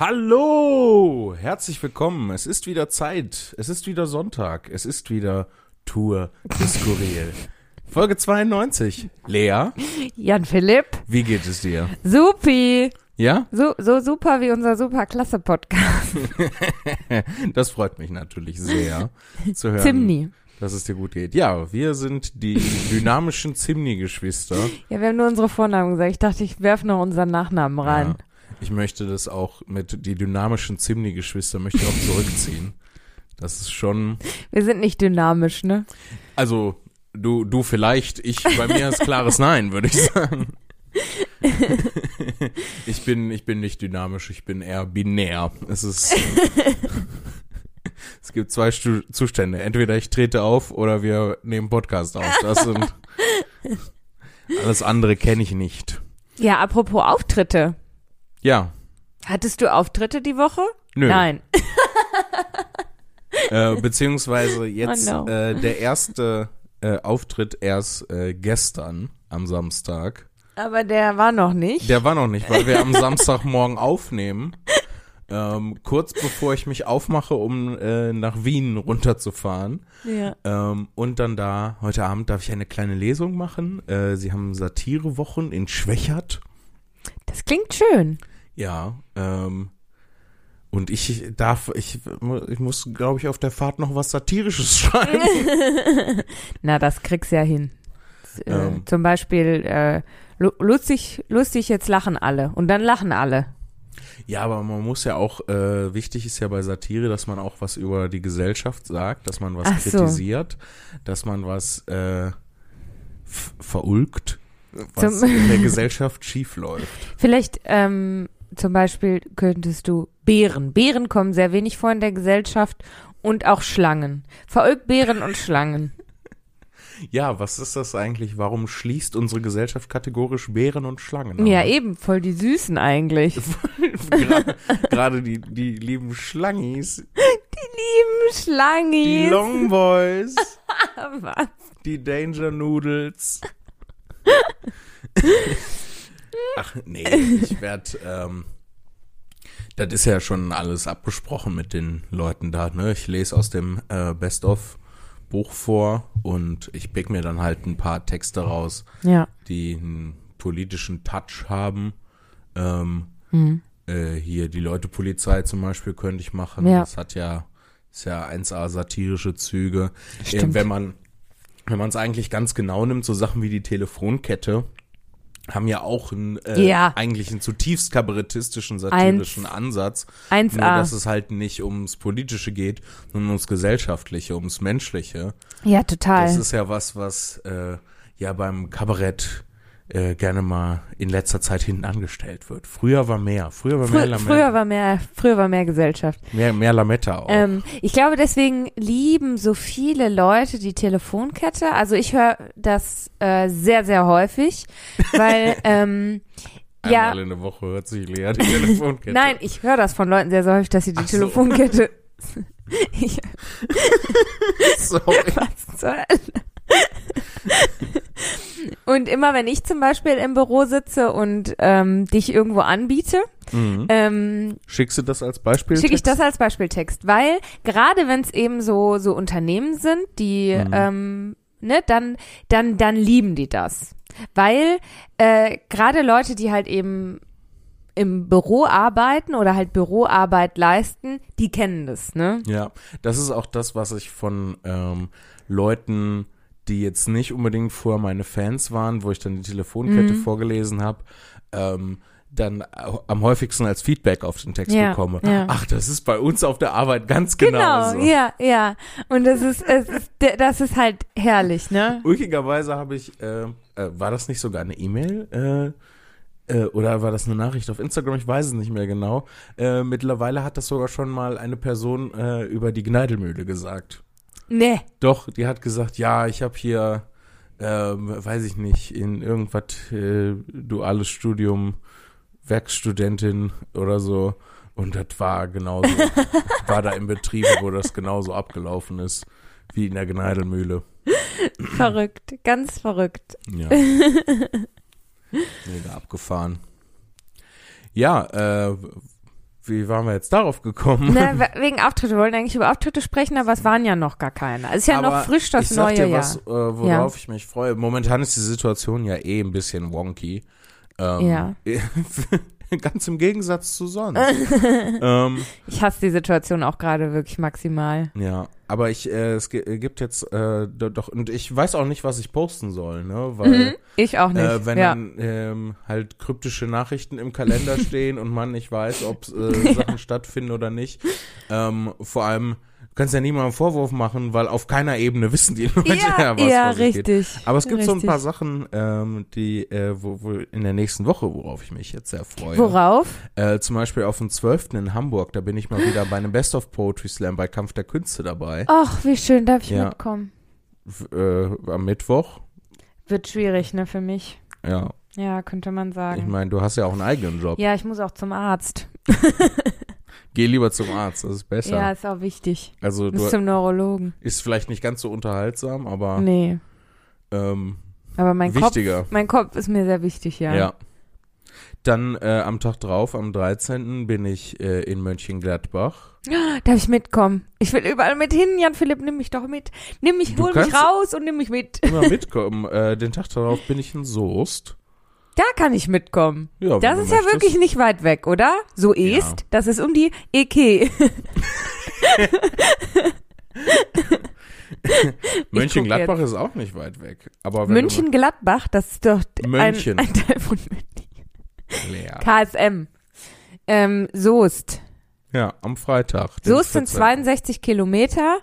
Hallo, herzlich willkommen. Es ist wieder Zeit. Es ist wieder Sonntag. Es ist wieder Tour de Skurril. Folge 92. Lea, Jan Philipp, wie geht es dir? supi. Ja? So, so super wie unser super klasse Podcast. Das freut mich natürlich sehr zu hören, Zimni. dass es dir gut geht. Ja, wir sind die dynamischen Zimni-Geschwister. Ja, wir haben nur unsere Vornamen gesagt. Ich dachte, ich werfe noch unseren Nachnamen rein. Ja. Ich möchte das auch mit die dynamischen Zimni-Geschwister möchte ich auch zurückziehen. Das ist schon, Wir sind nicht dynamisch, ne? also du, du vielleicht, ich, bei mir ist klares Nein, würde ich sagen. ich bin, ich bin nicht dynamisch, ich bin eher binär. Es ist, es gibt zwei Stu Zustände. Entweder ich trete auf oder wir nehmen Podcast auf. Das sind, alles andere kenne ich nicht. Ja, apropos Auftritte. Ja, Hattest du Auftritte die Woche? nö. Nein. Äh, beziehungsweise jetzt Oh no. äh, der erste äh, Auftritt erst äh, gestern am Samstag. Aber der war noch nicht. Der war noch nicht, weil wir am Samstagmorgen aufnehmen. Ähm, kurz bevor ich mich aufmache, um äh, nach Wien runterzufahren. ja. Ähm, und dann da, heute Abend darf ich eine kleine Lesung machen. Äh, sie haben Satirewochen in Schwächert. Das klingt schön. Ja, ähm, und ich darf, ich, ich muss, glaube ich, auf der Fahrt noch was Satirisches schreiben. Na, das kriegst du ja hin. Äh, Ähm. Zum Beispiel, äh, lu- lustig, lustig, jetzt lachen alle. Und dann lachen alle. Ja, aber man muss ja auch, äh, wichtig ist ja bei Satire, dass man auch was über die Gesellschaft sagt, dass man was Ach so. kritisiert, dass man was äh, verulgt, was Zum- in der Gesellschaft schief läuft. Vielleicht ähm, zum Beispiel könntest du Bären. Bären kommen sehr wenig vor in der Gesellschaft und auch Schlangen. Verölkt Bären und Schlangen. Ja, was ist das eigentlich? Warum schließt unsere Gesellschaft kategorisch Bären und Schlangen? Ja, aus? eben, voll die Süßen eigentlich. Gerade die, die lieben Schlangis, Lieben die Schlangis. Longboys, Was? die Danger Noodles. Ach nee, ich werde, ähm, das ist ja schon alles abgesprochen mit den Leuten da, ne? Ich lese aus dem äh, Best-of-Buch vor und ich pick mir dann halt ein paar Texte raus, Ja. die einen politischen Touch haben. Ähm, Hm. äh, hier die Leute Polizei zum Beispiel könnte ich machen. Ja. Das hat ja, ist ja 1A satirische Züge. Äh, Stimmt. wenn man, wenn man es eigentlich ganz genau nimmt, so Sachen wie die Telefonkette haben ja auch einen, äh, Ja. eigentlich einen zutiefst kabarettistischen, satirischen Ansatz. Nur, 1a. dass es halt nicht ums Politische geht, sondern ums Gesellschaftliche, ums Menschliche. Ja, total. Das ist ja was, was äh, ja beim Kabarett äh, gerne mal in letzter Zeit hinten angestellt wird. Früher war mehr. Früher war mehr, Frü Lametta, früher war mehr, früher war mehr Gesellschaft. mehr, mehr Lametta auch. Ähm, ich glaube, deswegen lieben so viele Leute die Telefonkette. Also ich höre das äh, sehr, sehr häufig, weil ähm, ja, Einmal in der Woche hört sich Lea die Telefonkette. nein, ich höre das von Leuten sehr, sehr häufig, dass sie die so. Telefonkette. ich, Sorry. was zur? Und immer wenn ich zum Beispiel im Büro sitze und ähm, dich irgendwo anbiete, Mhm. ähm, Schickst du das als Beispiel? schicke ich das als Beispieltext, weil gerade wenn es eben so so Unternehmen sind, die Mhm. ähm, ne, dann dann dann lieben die das, weil äh, gerade Leute, die halt eben im Büro arbeiten oder halt Büroarbeit leisten, die kennen das, ne? Ja, das ist auch das, was ich von ähm, Leuten, die jetzt nicht unbedingt vorher meine Fans waren, wo ich dann die Telefonkette Mhm. vorgelesen habe, ähm, dann am häufigsten als Feedback auf den Text Ja, bekomme. ja. Ach, das ist bei uns auf der Arbeit ganz genau, Genau, ja, ja. Und das ist, es ist, das ist halt herrlich, ne? Ulkigerweise habe ich, äh, äh, war das nicht sogar eine E-Mail? Äh, äh, oder war das eine Nachricht auf Instagram? Ich weiß es nicht mehr genau. Äh, mittlerweile hat das sogar schon mal eine Person über die Gneidelmühle gesagt. Ne. Doch, die hat gesagt, ja, ich habe hier, ähm, weiß ich nicht, in irgendwas äh, duales Studium, Werkstudentin oder so. Und das war genauso, war da im Betrieb, wo das genauso abgelaufen ist, wie in der Gneidelmühle. Verrückt, ganz verrückt. Ja. Mega abgefahren. Ja, äh, wie waren wir jetzt darauf gekommen? We- wegen Auftritte. Wir wollen eigentlich über Auftritte sprechen, aber es waren ja noch gar keine. Es ist ja Aber noch frisch das ich sag neue dir Jahr. was, äh, worauf ich mich freue. Momentan ist die Situation ja eh ein bisschen wonky. Ähm, Ja. Ganz im Gegensatz zu sonst. ähm, Ich hasse die Situation auch gerade wirklich maximal. ja, aber ich, äh, es gi- gibt jetzt äh, do- doch, und ich weiß auch nicht, was ich posten soll, ne? Weil Mhm. Ich auch nicht. Äh, wenn ja. dann ähm, halt kryptische Nachrichten im Kalender stehen und man nicht weiß, ob äh, Sachen stattfinden oder nicht. Ähm, vor allem, du kannst ja niemandem Vorwurf machen, weil auf keiner Ebene wissen die Leute ja, ja, was ja sich geht. richtig. Aber es gibt so ein Richtig. paar Sachen, ähm, die äh, wo, wo in der nächsten Woche, worauf ich mich jetzt sehr freue. Worauf? Äh, zum Beispiel auf dem 12. in Hamburg, da bin ich mal wieder bei einem Best of Poetry Slam bei Kampf der Künste dabei. Ach, wie schön, darf ich Ja. mitkommen? Äh, am Mittwoch. Wird schwierig, ne, für mich. Ja, Ja, könnte man ich sagen. meine, du hast ja auch einen eigenen Job. ja, ich muss auch zum Arzt. Geh lieber zum Arzt, das ist besser. Ja, ist auch wichtig. Also du zum Neurologen. ist vielleicht nicht ganz so unterhaltsam, aber Nee. ähm, Aber mein wichtiger. Kopf, mein Kopf ist mir sehr wichtig, ja. Ja. Dann äh, am Tag drauf, am 13. bin ich äh, in Mönchengladbach. Darf ich mitkommen? Ich will überall mit hin, Jan Philipp, nimm mich doch mit. Nimm mich, Du hol mich raus und nimm mich mit. Immer mitkommen. äh, den Tag darauf bin ich in Soest. Da kann ich mitkommen. Ja, Das ist ja möchtest. wirklich nicht weit weg, oder? So Ja. ist, das ist um die EK. Mönchengladbach ist auch nicht weit weg. Aber wenn München-Gladbach, das ist doch ein, München. ein Teil von München. Leer. KSM. Ähm, Soest. Ja, am Freitag. Soest sind 14.. 62 Kilometer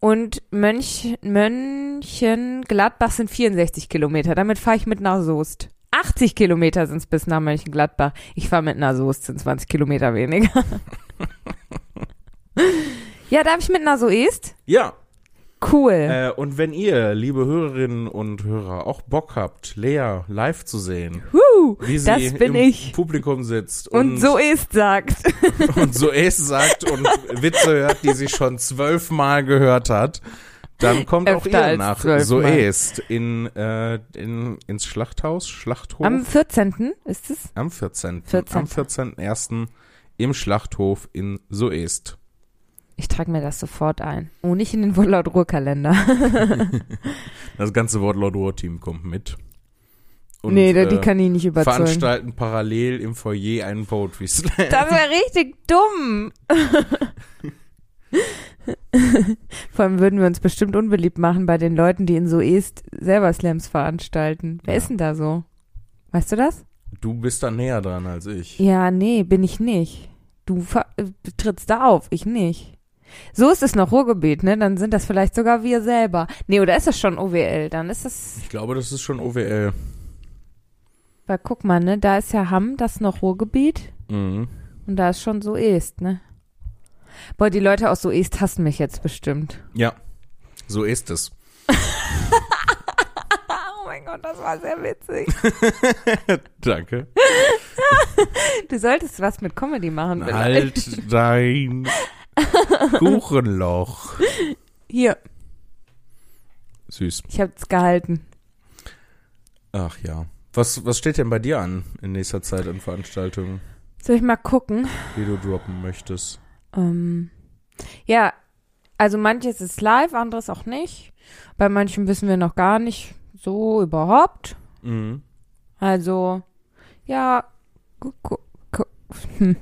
und Mönch, Mönchengladbach sind 64 Kilometer. Damit fahre ich mit nach Soest. 80 Kilometer sind es bis nach Mönchengladbach. Ich fahre mit nach Soest, sind 20 Kilometer weniger. ja, darf ich mit nach Soest? Ja, Cool. äh, und wenn ihr, liebe Hörerinnen und Hörer, auch Bock habt, Lea live zu sehen, Huh, wie sie das bin im ich. Publikum sitzt und, Und so ist, sagt. und so es sagt und Witze hört, die sie schon zwölfmal gehört hat, dann kommt auch ihr nach zwölfmal. so est in, äh, in, ins Schlachthaus, Schlachthof Am 14. ist es? am 14. 14.. Am 14.01. im Schlachthof in Soest. Ich trage mir das sofort ein. Oh, nicht in den Wortlaut-Ruhr-Kalender. Das ganze Wortlaut-Ruhr-Team kommt mit. nee, da- die äh, kann ich nicht überzeugen. veranstalten parallel im Foyer einen Poetry Slam. Das wäre richtig dumm. Vor allem würden wir uns bestimmt unbeliebt machen bei den Leuten, die in Soest selber Slams veranstalten. Wer Ja. ist denn da so? Weißt du das? Du bist da näher dran als ich. Ja, nee, bin ich nicht. Du, äh, trittst da auf, ich nicht. So ist es noch Ruhrgebiet, ne? Dann sind das vielleicht sogar wir selber. Nee, oder ist das schon OWL? Dann ist das, Ich glaube, das ist schon OWL. weil guck mal, ne? Da ist ja Hamm, das noch Ruhrgebiet. Mhm. Und da ist schon Soest, ne? Boah, die Leute aus Soest hassen mich jetzt bestimmt. Ja, so ist es. Oh mein Gott, das war sehr witzig. Danke. Du solltest was mit Comedy machen. vielleicht. Halt dein Kuchenloch. Hier, Süß. ich hab's gehalten. Ach ja. Was, was steht denn bei dir an in nächster Zeit an Veranstaltungen, Soll ich mal gucken? die du droppen möchtest? Ähm, ja, also manches ist live, anderes auch nicht. Bei manchen wissen wir noch gar nicht so überhaupt. Mhm. Also, ja, gu- gu- gu- hm.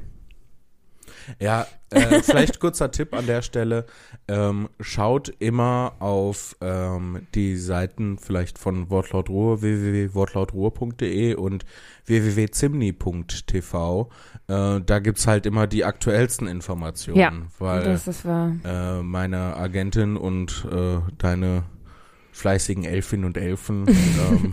Ja, äh, vielleicht kurzer Tipp an der Stelle. Ähm, schaut immer auf ähm, die Seiten vielleicht von Wortlaut Ruhr, www.wortlautruhr.de und www.zimni.tv. Äh, da gibt's halt immer die aktuellsten Informationen. Ja, weil das ist wahr. äh, meine Agentin und äh, deine fleißigen Elfinnen und Elfen, ähm,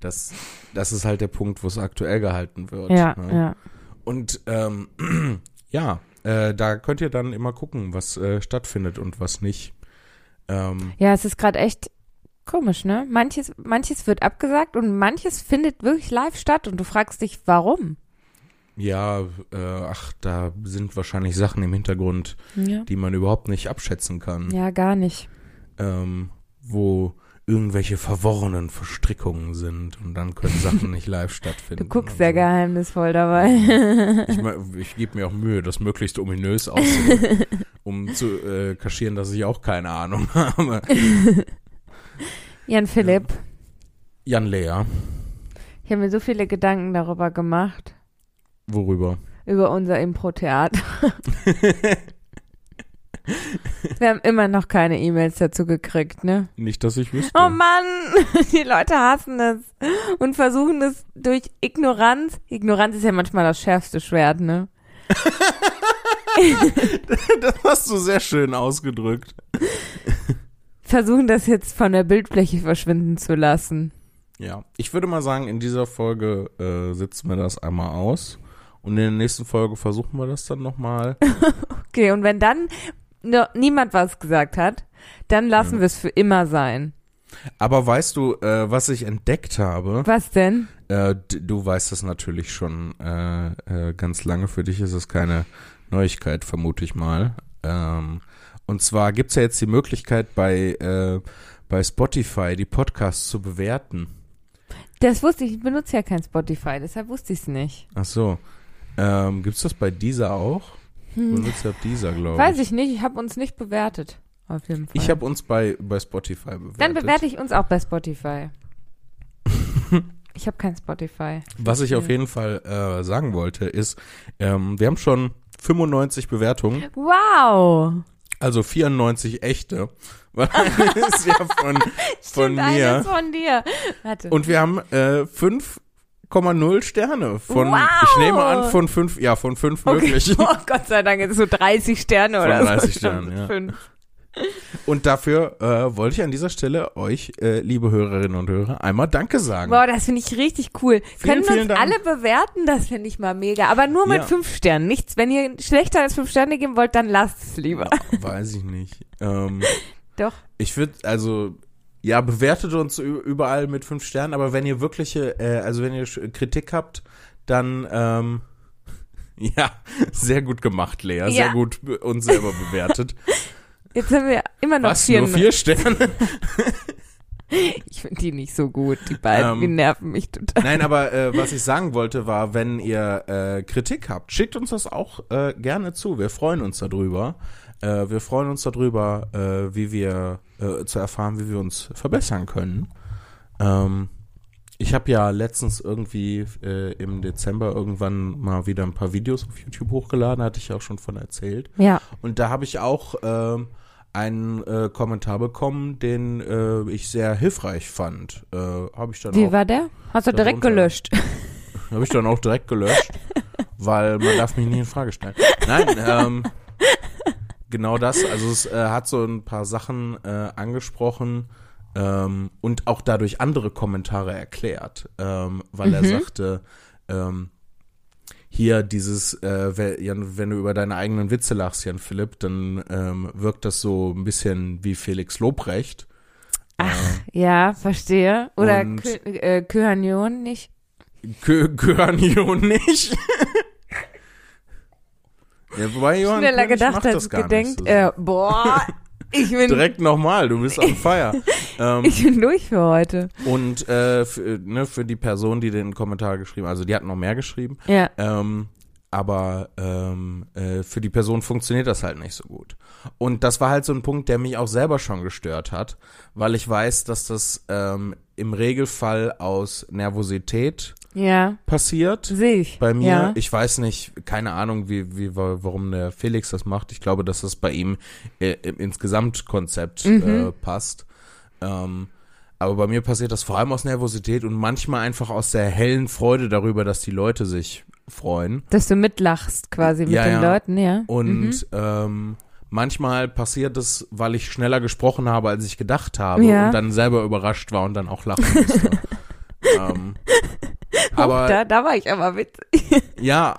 das, das ist halt der Punkt, wo es aktuell gehalten wird. Ja, ne? ja. Und ähm, ja, äh, da könnt ihr dann immer gucken, was äh, stattfindet und was nicht. Ähm, Ja, es ist gerade echt komisch, ne? Manches, manches wird abgesagt und manches findet wirklich live statt und du fragst dich, warum? ja, äh, ach, da sind wahrscheinlich Sachen im Hintergrund, Ja. die man überhaupt nicht abschätzen kann. Ja, gar nicht. Ähm, wo irgendwelche verworrenen Verstrickungen sind und dann können Sachen nicht live stattfinden. Du guckst sehr so. geheimnisvoll dabei. Ich, ich gebe mir auch Mühe, das möglichst ominös auszudrücken, um zu äh, kaschieren, dass ich auch keine Ahnung habe. Jan Philipp, Jan Lea, ich habe mir so viele Gedanken darüber gemacht, worüber? über unser Impro-Theater. Wir haben immer noch keine E-Mails dazu gekriegt, ne? Nicht, dass ich wüsste. Oh Mann, die Leute hassen das und versuchen das durch Ignoranz. Ignoranz ist ja manchmal das schärfste Schwert, ne? Das hast du sehr schön ausgedrückt. Versuchen das jetzt von der Bildfläche verschwinden zu lassen. Ja, ich würde mal sagen, in dieser Folge äh, sitzen wir das einmal aus. Und in der nächsten Folge versuchen wir das dann nochmal. Okay, und wenn dann no, niemand was gesagt hat, dann lassen Ja. wir es für immer sein. Aber weißt du, äh, was ich entdeckt habe? Was denn? Äh, du weißt das natürlich schon äh, äh, ganz lange. Für dich ist es keine Neuigkeit, vermute ich mal. Ähm, und zwar gibt's ja jetzt die Möglichkeit bei, äh, bei Spotify die Podcasts zu bewerten. Das wusste ich, ich benutze ja kein Spotify, deshalb wusste ich es nicht. Ach so. Ähm, gibt's das bei dieser auch? Du Hm. dieser, glaube ich. Weiß ich nicht, ich habe uns nicht bewertet. Auf jeden Fall. Ich habe uns bei, bei Spotify bewertet. Dann bewerte ich uns auch bei Spotify. ich habe kein Spotify. Was ich auf jeden Fall äh, sagen wollte, ist, ähm, wir haben schon 95 Bewertungen, Wow! also 94 echte. Weil ist ja von, von Stimmt, mir. eines von dir. Warte. Und wir haben äh, 5,0 Sterne von, Wow! ich nehme an, von fünf, ja, von fünf okay. möglichen. Oh Gott sei Dank, jetzt so 30 Sterne Von oder 30 so. Sternen, ja. Fünf. Und dafür äh, wollte ich an dieser Stelle euch, äh, liebe Hörerinnen und Hörer, einmal Danke sagen. Boah, das finde ich richtig cool. Vielen, Können vielen uns Dank. alle bewerten? Das finde ich mal mega. Aber nur mit Ja. fünf Sternen. Nichts. Wenn ihr schlechter als fünf Sterne geben wollt, dann lasst es lieber. Weiß ich nicht. Ähm, Doch. Ich würde, also, ja, bewertet uns überall mit fünf Sternen, aber wenn ihr wirkliche, äh, also wenn ihr Kritik habt, dann, ähm, ja, sehr gut gemacht, Lea. Sehr Ja. gut be- uns selber bewertet. Jetzt haben wir immer noch Was? vier. Nur vier Sterne? Ich finde die nicht so gut. Die beiden, Ähm, die nerven mich total. Nein, aber äh, was ich sagen wollte, war, wenn ihr äh, Kritik habt, schickt uns das auch äh, gerne zu. Wir freuen uns darüber. Äh, wir freuen uns darüber, äh, wie wir äh, zu erfahren, wie wir uns verbessern können. Ähm, ich habe ja letztens irgendwie äh, im Dezember irgendwann mal wieder ein paar Videos auf YouTube hochgeladen, hatte ich ja auch schon von erzählt. Ja. Und da habe ich auch ähm, einen äh, Kommentar bekommen, den äh, ich sehr hilfreich fand. Habe ich dann Wie auch war der? Hast du direkt gelöscht? habe ich dann auch direkt gelöscht, weil man darf mich nie in Frage stellen. Nein, ähm, genau das. Also es äh, hat so ein paar Sachen äh, angesprochen ähm, und auch dadurch andere Kommentare erklärt, ähm, weil er Mhm. sagte, ähm, hier dieses, äh, Jan, wenn du über deine eigenen Witze lachst, Jan Philipp, dann ähm, wirkt das so ein bisschen wie Felix Lobrecht. Ach, ja, verstehe. Oder äh, Köhanion nicht? Kö gehören Johann nicht. ja, wobei Johann Schneller König gedacht als gedenkt. so. Äh, boah, ich bin, Direkt nochmal, du bist on fire. ähm, ich bin durch für heute. und äh, für, ne, für die Person, die den Kommentar geschrieben also die hat noch mehr geschrieben, Ja. ähm, aber ähm, äh, für die Person funktioniert das halt nicht so gut. Und das war halt so ein Punkt, der mich auch selber schon gestört hat, weil ich weiß, dass das ähm, im Regelfall aus Nervosität Ja, passiert. sehe ich. Bei mir, Ja. ich weiß nicht, keine Ahnung, wie, wie, wa- warum der Felix das macht. Ich glaube, dass das bei ihm äh, ins Gesamtkonzept Mhm. äh, passt. Ähm, aber bei mir passiert das vor allem aus Nervosität und manchmal einfach aus der hellen Freude darüber, dass die Leute sich freuen. Dass du mitlachst quasi mit Ja, den ja. Leuten, ja. Und Mhm. ähm, manchmal passiert es, weil ich schneller gesprochen habe, als ich gedacht habe Ja. und dann selber überrascht war und dann auch lachen musste. ähm, aber da, da war ich aber witzig. Ja,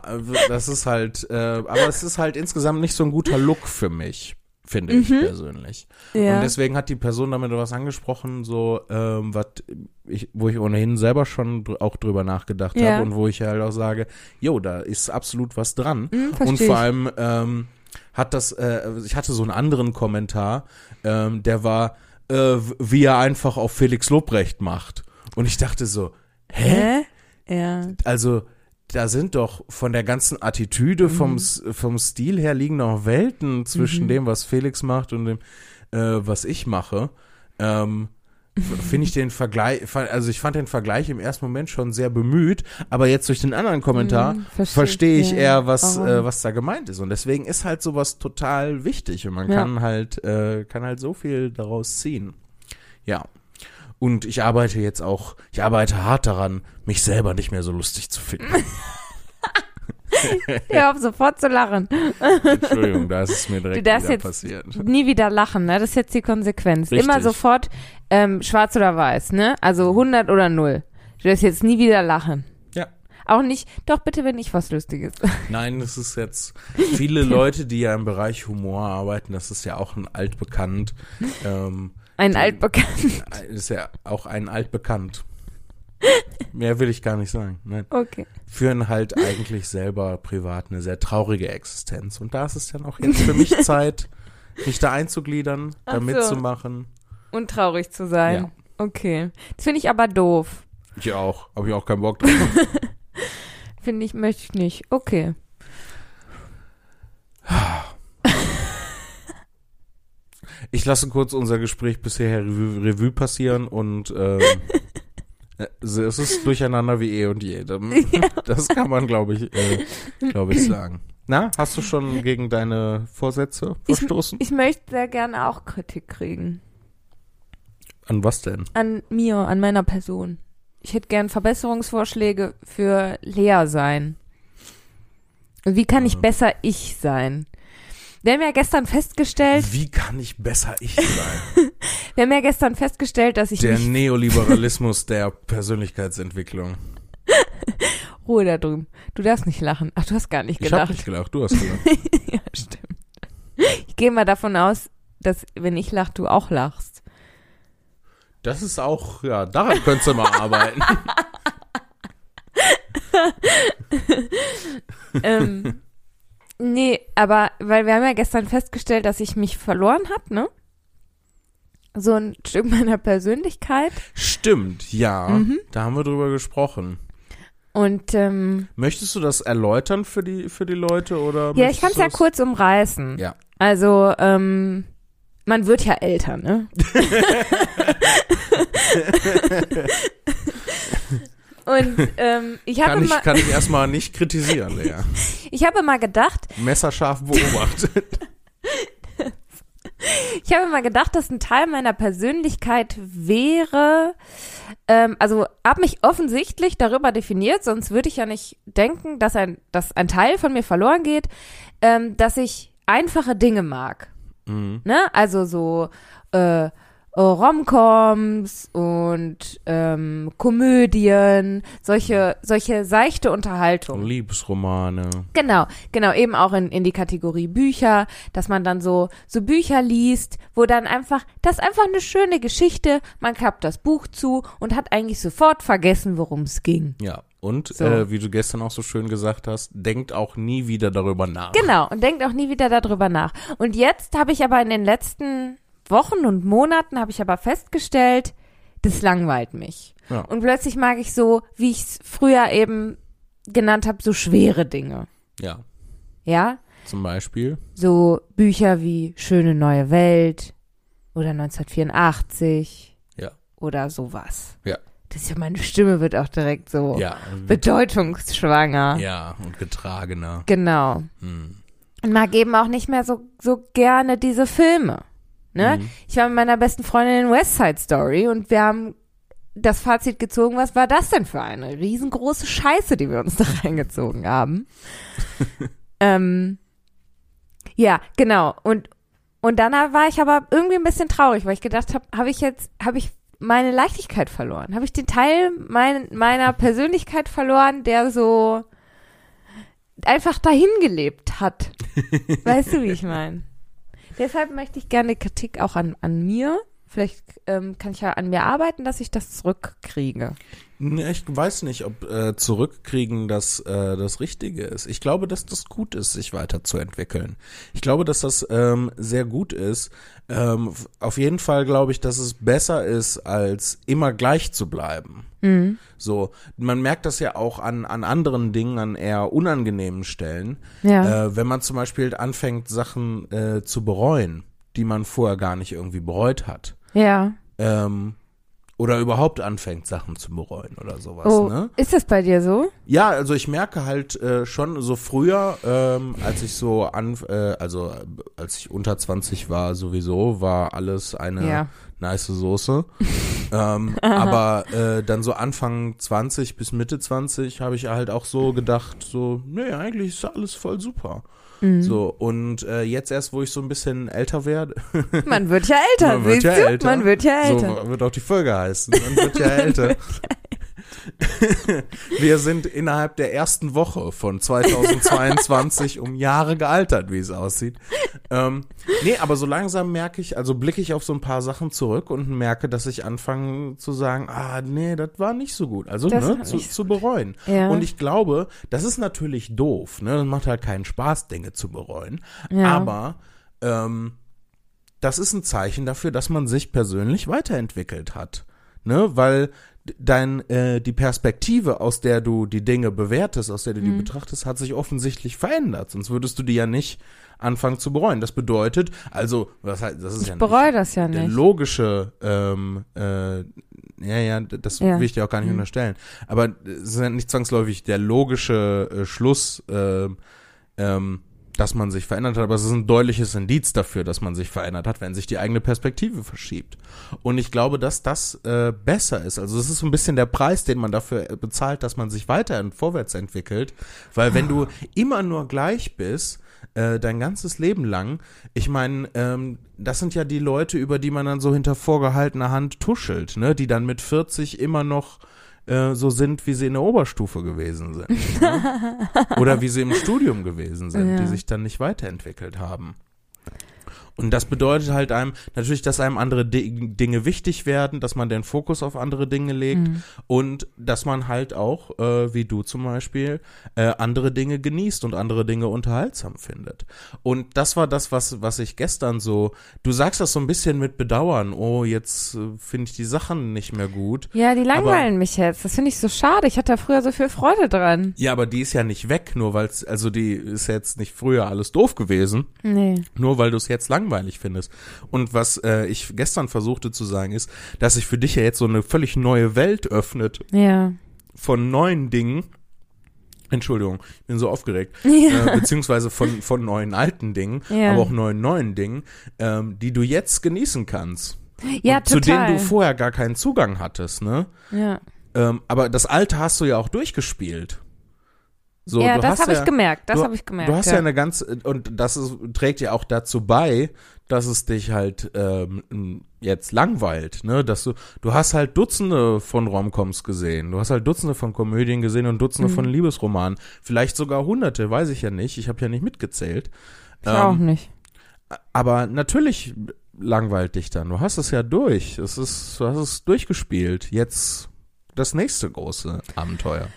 das ist halt, äh, aber es ist halt insgesamt nicht so ein guter Look für mich, finde ich Mhm. persönlich. Ja. Und deswegen hat die Person damit was angesprochen, so, ähm, was ich, wo ich ohnehin selber schon dr auch drüber nachgedacht Ja. habe und wo ich halt auch sage, jo, da ist absolut was dran. Hm, und vor ich. allem ähm, hat das, äh, ich hatte so einen anderen Kommentar, ähm, der war, äh, wie er einfach auf Felix Lobrecht macht. Und ich dachte so, hä? Ja. Also, da sind doch von der ganzen Attitüde, vom, S- vom Stil her liegen noch Welten zwischen dem, was Felix macht und dem, äh, was ich mache. Ähm, Finde ich den Vergleich, also ich fand den Vergleich im ersten Moment schon sehr bemüht, aber jetzt durch den anderen Kommentar Mhm, verstehe ich, ja, eher, was, äh, was da gemeint ist. Und deswegen ist halt sowas total wichtig und man Ja. kann halt, äh, kann halt so viel daraus ziehen. Ja. Und ich arbeite jetzt auch, ich arbeite hart daran, mich selber nicht mehr so lustig zu finden. Hör auf, sofort zu lachen. Entschuldigung, da ist es mir direkt Du darfst wieder jetzt passiert. Nie wieder lachen, ne? Das ist jetzt die Konsequenz. Richtig. Immer sofort ähm, schwarz oder weiß, ne? Also 100 oder 0. Du darfst jetzt nie wieder lachen. Ja. Auch nicht, doch bitte, wenn ich was Lustiges. Nein, es ist jetzt viele Leute, die ja im Bereich Humor arbeiten, das ist ja auch ein altbekannt, ähm, Ein Die- altbekannt. ist ja auch ein altbekannt. Mehr will ich gar nicht sagen. Nein. Okay. Führen halt eigentlich selber privat eine sehr traurige Existenz. Und da ist es dann auch jetzt für mich Zeit, mich da einzugliedern, Ach da so. mitzumachen. Und traurig zu sein. Ja. Okay. Das finde ich aber doof. Ich auch. Habe ich auch keinen Bock drauf. Finde ich, möchte ich nicht. Okay. Ich lasse kurz unser Gespräch bisher Revue, Revue passieren und ähm, äh, es ist durcheinander wie eh und je. Das kann man, glaube ich, äh, glaube ich, sagen. Na, hast du schon gegen deine Vorsätze Ich- verstoßen? Ich möchte sehr gerne auch Kritik kriegen. An was denn? An mir, an meiner Person. Ich hätte gern Verbesserungsvorschläge für Lea sein. Wie kann ich Mhm. besser ich sein? Wir haben ja gestern festgestellt, Wie kann ich besser ich sein? wir haben ja gestern festgestellt, dass ich Der Neoliberalismus der Persönlichkeitsentwicklung. Ruhe da drüben. Du darfst nicht lachen. Ach, du hast gar nicht Ich habe gelacht. nicht gelacht, du hast gelacht. ja, stimmt. Ich gehe mal davon aus, dass wenn ich lach, du auch lachst. Das ist auch, ja, daran könntest du mal arbeiten. ähm, nee, aber weil wir haben ja gestern festgestellt, dass ich mich verloren habe, ne? So ein Stück meiner Persönlichkeit. Stimmt, ja. Mhm. Da haben wir drüber gesprochen. Und ähm, Möchtest du das erläutern für die, für die Leute oder? ja, ich kann es ja kurz umreißen. Ja. Also, ähm, man wird ja älter, ne? Und ähm, ich habe Kann ich, mal, kann ich erstmal nicht kritisieren, Lea. ich habe mal gedacht, Messerscharf beobachtet. Ich habe immer gedacht, dass ein Teil meiner Persönlichkeit wäre, ähm, also habe mich offensichtlich darüber definiert, sonst würde ich ja nicht denken, dass ein, dass ein Teil von mir verloren geht, ähm, dass ich einfache Dinge mag. mhm. Ne? Also so äh, Romcoms und ähm, Komödien, solche, solche seichte Unterhaltung. Liebesromane. Genau, genau, eben auch in, in die Kategorie Bücher, dass man dann so, so Bücher liest, wo dann einfach, das ist einfach eine schöne Geschichte, man klappt das Buch zu und hat eigentlich sofort vergessen, worum es ging. Ja. Und So. äh, wie du gestern auch so schön gesagt hast, denkt auch nie wieder darüber nach. Genau, und denkt auch nie wieder darüber nach. Und jetzt habe ich aber in den letzten Wochen und Monaten habe ich aber festgestellt, das langweilt mich. Ja. Und plötzlich mag ich so, wie ich es früher eben genannt habe, so schwere Dinge. Ja. Ja? Zum Beispiel. So Bücher wie Schöne neue Welt oder 1984 Ja. oder sowas. Ja. Das ist ja meine Stimme wird auch direkt so Ja. bedeutungsschwanger. Ja, und getragener. Genau. Hm. Und mag eben auch nicht mehr so, so gerne diese Filme. Ne? Mhm. Ich war mit meiner besten Freundin in West Side Story und wir haben das Fazit gezogen, was war das denn für eine riesengroße Scheiße, die wir uns da reingezogen haben. ähm, ja, genau. Und, und dann war ich aber irgendwie ein bisschen traurig, weil ich gedacht habe, habe ich jetzt, habe ich meine Leichtigkeit verloren? Habe ich den Teil mein, meiner Persönlichkeit verloren, der so einfach dahin gelebt hat? weißt du, wie ich meine? Deshalb möchte ich gerne Kritik auch an, an mir Vielleicht ähm, kann ich ja an mir arbeiten, dass ich das zurückkriege. Nee, Ich weiß nicht, ob äh, zurückkriegen das äh, das Richtige ist. Ich glaube, dass das gut ist, sich weiterzuentwickeln. Ich glaube, dass das ähm, sehr gut ist. Ähm, auf jeden Fall glaube ich, dass es besser ist, als immer gleich zu bleiben. Mhm. So, man merkt das ja auch an an anderen Dingen, an eher unangenehmen Stellen, Ja. äh, wenn man zum Beispiel anfängt, Sachen äh, zu bereuen, die man vorher gar nicht irgendwie bereut hat. Ja. Ähm, oder überhaupt anfängt, Sachen zu bereuen oder sowas, Oh, ne? ist das bei dir so? Ja, also ich merke halt äh, schon so früher, ähm, als ich so an, äh, also äh, als ich unter 20 war, sowieso war alles eine Ja. nice Soße. ähm, aber äh, dann so Anfang 20 bis Mitte 20 habe ich halt auch so gedacht, so, nee, eigentlich ist alles voll super. Mhm. So, und äh, jetzt erst, wo ich so ein bisschen älter werde, Man wird ja älter, Man wird ja älter. Man wird ja älter. So wird auch die Folge heißen. Man wird ja älter. Wir sind innerhalb der ersten Woche von 2022 um Jahre gealtert, wie es aussieht. Ähm, nee, aber so langsam merke ich, also blicke ich auf so ein paar Sachen zurück und merke, dass ich anfange zu sagen, ah, nee, das war nicht so gut. Also, Das ne, zu, zu bereuen. Ja. Und ich glaube, das ist natürlich doof, ne? Das macht halt keinen Spaß, Dinge zu bereuen. Ja. Aber ähm, das ist ein Zeichen dafür, dass man sich persönlich weiterentwickelt hat. Ne? Weil dein, äh, die Perspektive, aus der du die Dinge bewertest, aus der du die Mhm. betrachtest, hat sich offensichtlich verändert. Sonst würdest du die ja nicht anfangen zu bereuen. Das bedeutet, also, was heißt, das ist ja Ich bereue das ja nicht. logische, ähm, äh, ja, ja, das Ja. will ich dir auch gar nicht Mhm. unterstellen. Aber es ist ja nicht zwangsläufig der logische äh, Schluss, ähm, ähm, dass man sich verändert hat, aber es ist ein deutliches Indiz dafür, dass man sich verändert hat, wenn sich die eigene Perspektive verschiebt. Und ich glaube, dass das äh, besser ist. Also es ist so ein bisschen der Preis, den man dafür bezahlt, dass man sich weiter und vorwärts entwickelt. Weil wenn du immer nur gleich bist, äh, dein ganzes Leben lang, ich meine, ähm, das sind ja die Leute, über die man dann so hinter vorgehaltener Hand tuschelt, ne? die dann mit 40 immer noch äh, so sind, wie sie in der Oberstufe gewesen sind. Ne? Oder wie sie im Studium gewesen sind, Ja. die sich dann nicht weiterentwickelt haben. Und das bedeutet halt einem natürlich, dass einem andere Di Dinge wichtig werden, dass man den Fokus auf andere Dinge legt Mhm. und dass man halt auch, äh, wie du zum Beispiel, äh, andere Dinge genießt und andere Dinge unterhaltsam findet. Und das war das, was, was ich gestern so, du sagst das so ein bisschen mit Bedauern, oh, jetzt äh, finde ich die Sachen nicht mehr gut. Ja, die langweilen mich jetzt. Das finde ich so schade. Ich hatte da früher so viel Freude dran. Ja, aber die ist ja nicht weg, nur weil es, also die ist jetzt nicht früher alles doof gewesen. Nee. Nur weil du es jetzt langweilig findest. Und was äh, ich gestern versuchte zu sagen ist, dass sich für dich ja jetzt so eine völlig neue Welt öffnet Ja. von neuen Dingen. Entschuldigung, ich bin so aufgeregt. Ja. Äh, beziehungsweise von, von neuen alten Dingen, Ja. aber auch neuen neuen Dingen, ähm, die du jetzt genießen kannst. Ja, und zu denen total. du vorher gar keinen Zugang hattest, ne? ja, Ähm, aber das alte hast du ja auch durchgespielt. So, ja das habe ja, ich gemerkt. Das habe ich gemerkt. Du hast ja, ja. eine ganz, und das ist, trägt ja auch dazu bei, dass es dich halt ähm, jetzt langweilt, ne? Dass du, du hast halt Dutzende von Romcoms gesehen, du hast halt Dutzende von Komödien gesehen und Dutzende Mhm. von Liebesromanen, vielleicht sogar Hunderte, weiß ich ja nicht, ich habe ja nicht mitgezählt. ich auch Ähm, nicht. aber natürlich langweilt dich dann. Du hast es ja durch. Es ist, du hast es durchgespielt. Jetzt das nächste große Abenteuer.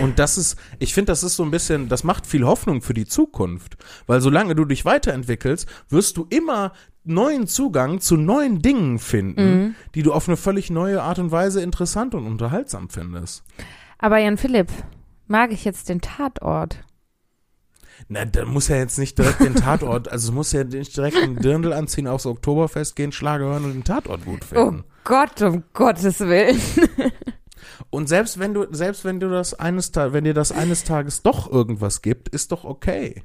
Und das ist, ich finde, das ist so ein bisschen, das macht viel Hoffnung für die Zukunft. Weil solange du dich weiterentwickelst, wirst du immer neuen Zugang zu neuen Dingen finden, Mhm. die du auf eine völlig neue Art und Weise interessant und unterhaltsam findest. Aber Jan Philipp, mag ich jetzt den Tatort? Na, da muss ja jetzt nicht direkt den Tatort, also du musst ja nicht direkt einen Dirndl anziehen, aufs Oktoberfest gehen, Schlager hören und den Tatort gut Oh finden. Gott, um Gottes Willen. Und selbst wenn du, selbst wenn du das eines wenn dir das eines Tages doch irgendwas gibt, ist doch okay.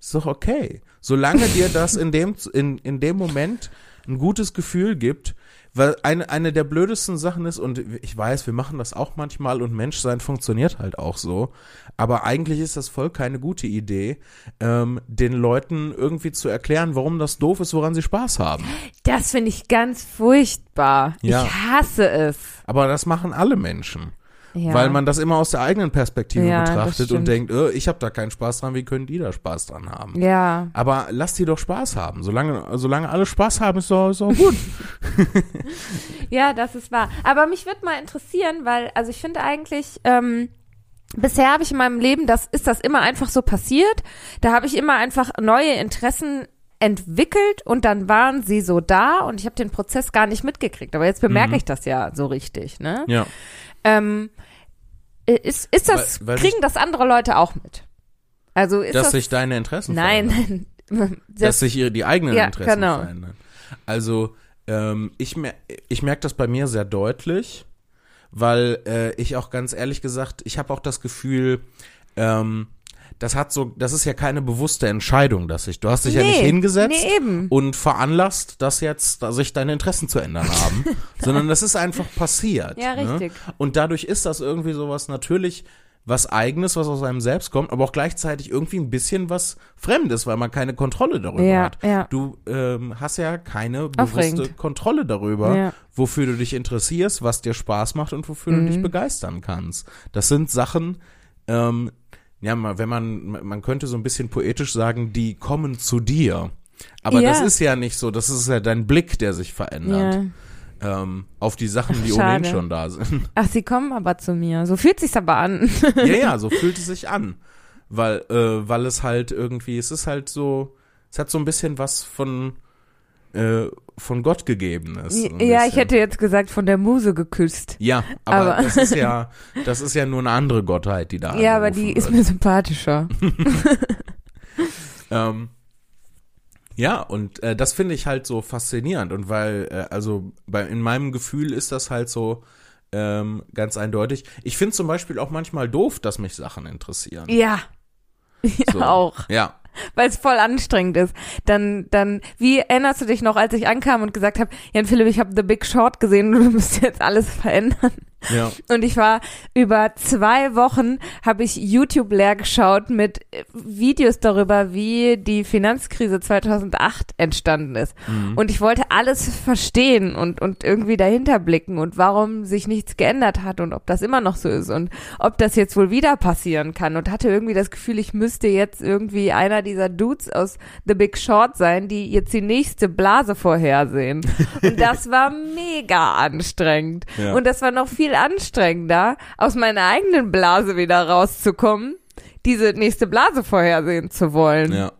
Ist doch okay. Solange dir das in dem, in, in dem Moment ein gutes Gefühl gibt, weil eine, eine der blödesten Sachen ist, und ich weiß, wir machen das auch manchmal und Menschsein funktioniert halt auch so, aber eigentlich ist das voll keine gute Idee, ähm, den Leuten irgendwie zu erklären, warum das doof ist, woran sie Spaß haben. Das finde ich ganz furchtbar. Ja. Ich hasse es. Aber das machen alle Menschen. Ja. Weil man das immer aus der eigenen Perspektive Ja, betrachtet und denkt, äh, ich habe da keinen Spaß dran, wie können die da Spaß dran haben? Ja. Aber lass die doch Spaß haben. Solange, solange alle Spaß haben, ist doch, ist doch gut. Ja, das ist wahr. Aber mich würde mal interessieren, weil, also ich finde eigentlich, ähm, bisher habe ich in meinem Leben, das ist das immer einfach so passiert. Da habe ich immer einfach neue Interessen entwickelt und dann waren sie so da und ich habe den Prozess gar nicht mitgekriegt. Aber jetzt bemerke Mhm. ich das ja so richtig, ne? ja. Ähm, äh, ist, ist das, Weil- weil kriegen ich- das andere Leute auch mit? Also ist Dass das, sich deine Interessen nein, verändern. nein. dass Das, sich ihre, die eigenen Ja, Interessen genau. verändern. Also ähm, ich, mer ich merke das bei mir sehr deutlich, weil äh, ich auch ganz ehrlich gesagt, ich habe auch das Gefühl, ähm, das hat so, das ist ja keine bewusste Entscheidung, dass ich, du hast dich ja nicht Nee, hingesetzt nee, eben. und veranlasst, dass jetzt dass sich deine Interessen zu ändern haben, sondern das ist einfach passiert. Ja, ne? richtig. Und dadurch ist das irgendwie sowas natürlich was Eigenes, was aus einem selbst kommt, aber auch gleichzeitig irgendwie ein bisschen was Fremdes, weil man keine Kontrolle darüber Ja, hat. ja. Du ähm, hast ja keine bewusste Aufregend. Kontrolle darüber, Ja. wofür du dich interessierst, was dir Spaß macht und wofür Mhm. du dich begeistern kannst. Das sind Sachen, ähm, ja, wenn man, man könnte so ein bisschen poetisch sagen, die kommen zu dir. Aber Ja. das ist ja nicht so, das ist ja dein Blick, der sich verändert ja. ähm, auf die Sachen, die ohnehin schon da sind. Ach, sie kommen aber zu mir. So fühlt sich's aber an. ja, ja, so fühlt es sich an. Weil, äh, weil es halt irgendwie, es ist halt so, es hat so ein bisschen was von, äh, von Gott gegebenes. so ein ja, ich hätte jetzt gesagt, von der Muse geküsst. Ja, aber, aber- das ist ja, das ist ja nur eine andere Gottheit, die da Ja, aber die angerufen ist wird. mir sympathischer. Ähm, ja, und äh, das finde ich halt so faszinierend und weil, äh, also bei, in meinem Gefühl ist das halt so ähm, ganz eindeutig. Ich finde zum Beispiel auch manchmal doof, dass mich Sachen interessieren. Ja. Ja, So. auch. Ja, Weil es voll anstrengend ist. Dann, dann, wie erinnerst du dich noch, als ich ankam und gesagt habe, Jan Philipp, ich habe The Big Short gesehen und du musst jetzt alles verändern. Ja. Und ich war über zwei Wochen, habe ich YouTube leer geschaut mit äh, Videos darüber, wie die Finanzkrise 2008 entstanden ist. Mhm. Und ich wollte alles verstehen und, und irgendwie dahinter blicken und warum sich nichts geändert hat und ob das immer noch so ist und ob das jetzt wohl wieder passieren kann. Und hatte irgendwie das Gefühl, ich müsste jetzt irgendwie einer dieser Dudes aus The Big Short sein, die jetzt die nächste Blase vorhersehen. Und das war mega anstrengend. Ja. Und das war noch viel anstrengender, aus meiner eigenen Blase wieder rauszukommen, diese nächste Blase vorhersehen zu wollen. ja.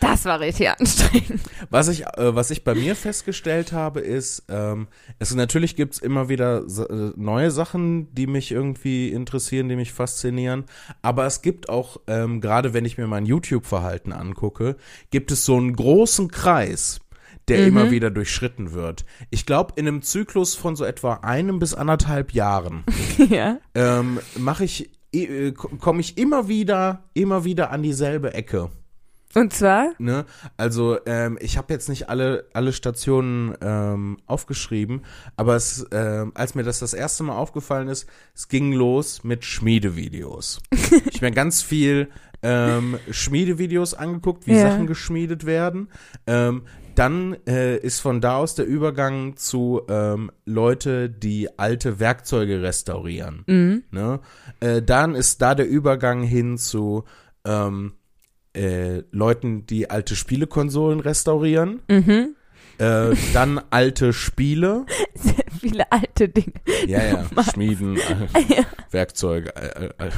Das war richtig anstrengend. Was ich, äh, was ich bei mir festgestellt habe, ist, ähm, es natürlich gibt's immer wieder äh, neue Sachen, die mich irgendwie interessieren, die mich faszinieren. Aber es gibt auch, ähm, gerade wenn ich mir mein YouTube-Verhalten angucke, gibt es so einen großen Kreis, der immer wieder durchschritten wird. Ich glaube, in einem Zyklus von so etwa einem bis anderthalb Jahren ja. ähm, mache ich, äh, komme ich immer wieder, immer wieder an dieselbe Ecke. Und zwar? Ne? Also ähm, ich habe jetzt nicht alle alle Stationen ähm, aufgeschrieben, aber es, ähm, als mir das das erste Mal aufgefallen ist, es ging los mit Schmiedevideos. ich mir ganz viel ähm, Schmiedevideos angeguckt, wie Ja. Sachen geschmiedet werden. Ähm, dann äh, ist von da aus der Übergang zu ähm, Leute, die alte Werkzeuge restaurieren. Ne? Äh, dann ist da der Übergang hin zu ähm, äh, Leuten, die alte Spielekonsolen restaurieren. Mhm. Äh, dann alte Spiele. Sehr viele alte Dinge. Ja, ja, Schmieden, äh, Werkzeuge, äh, äh,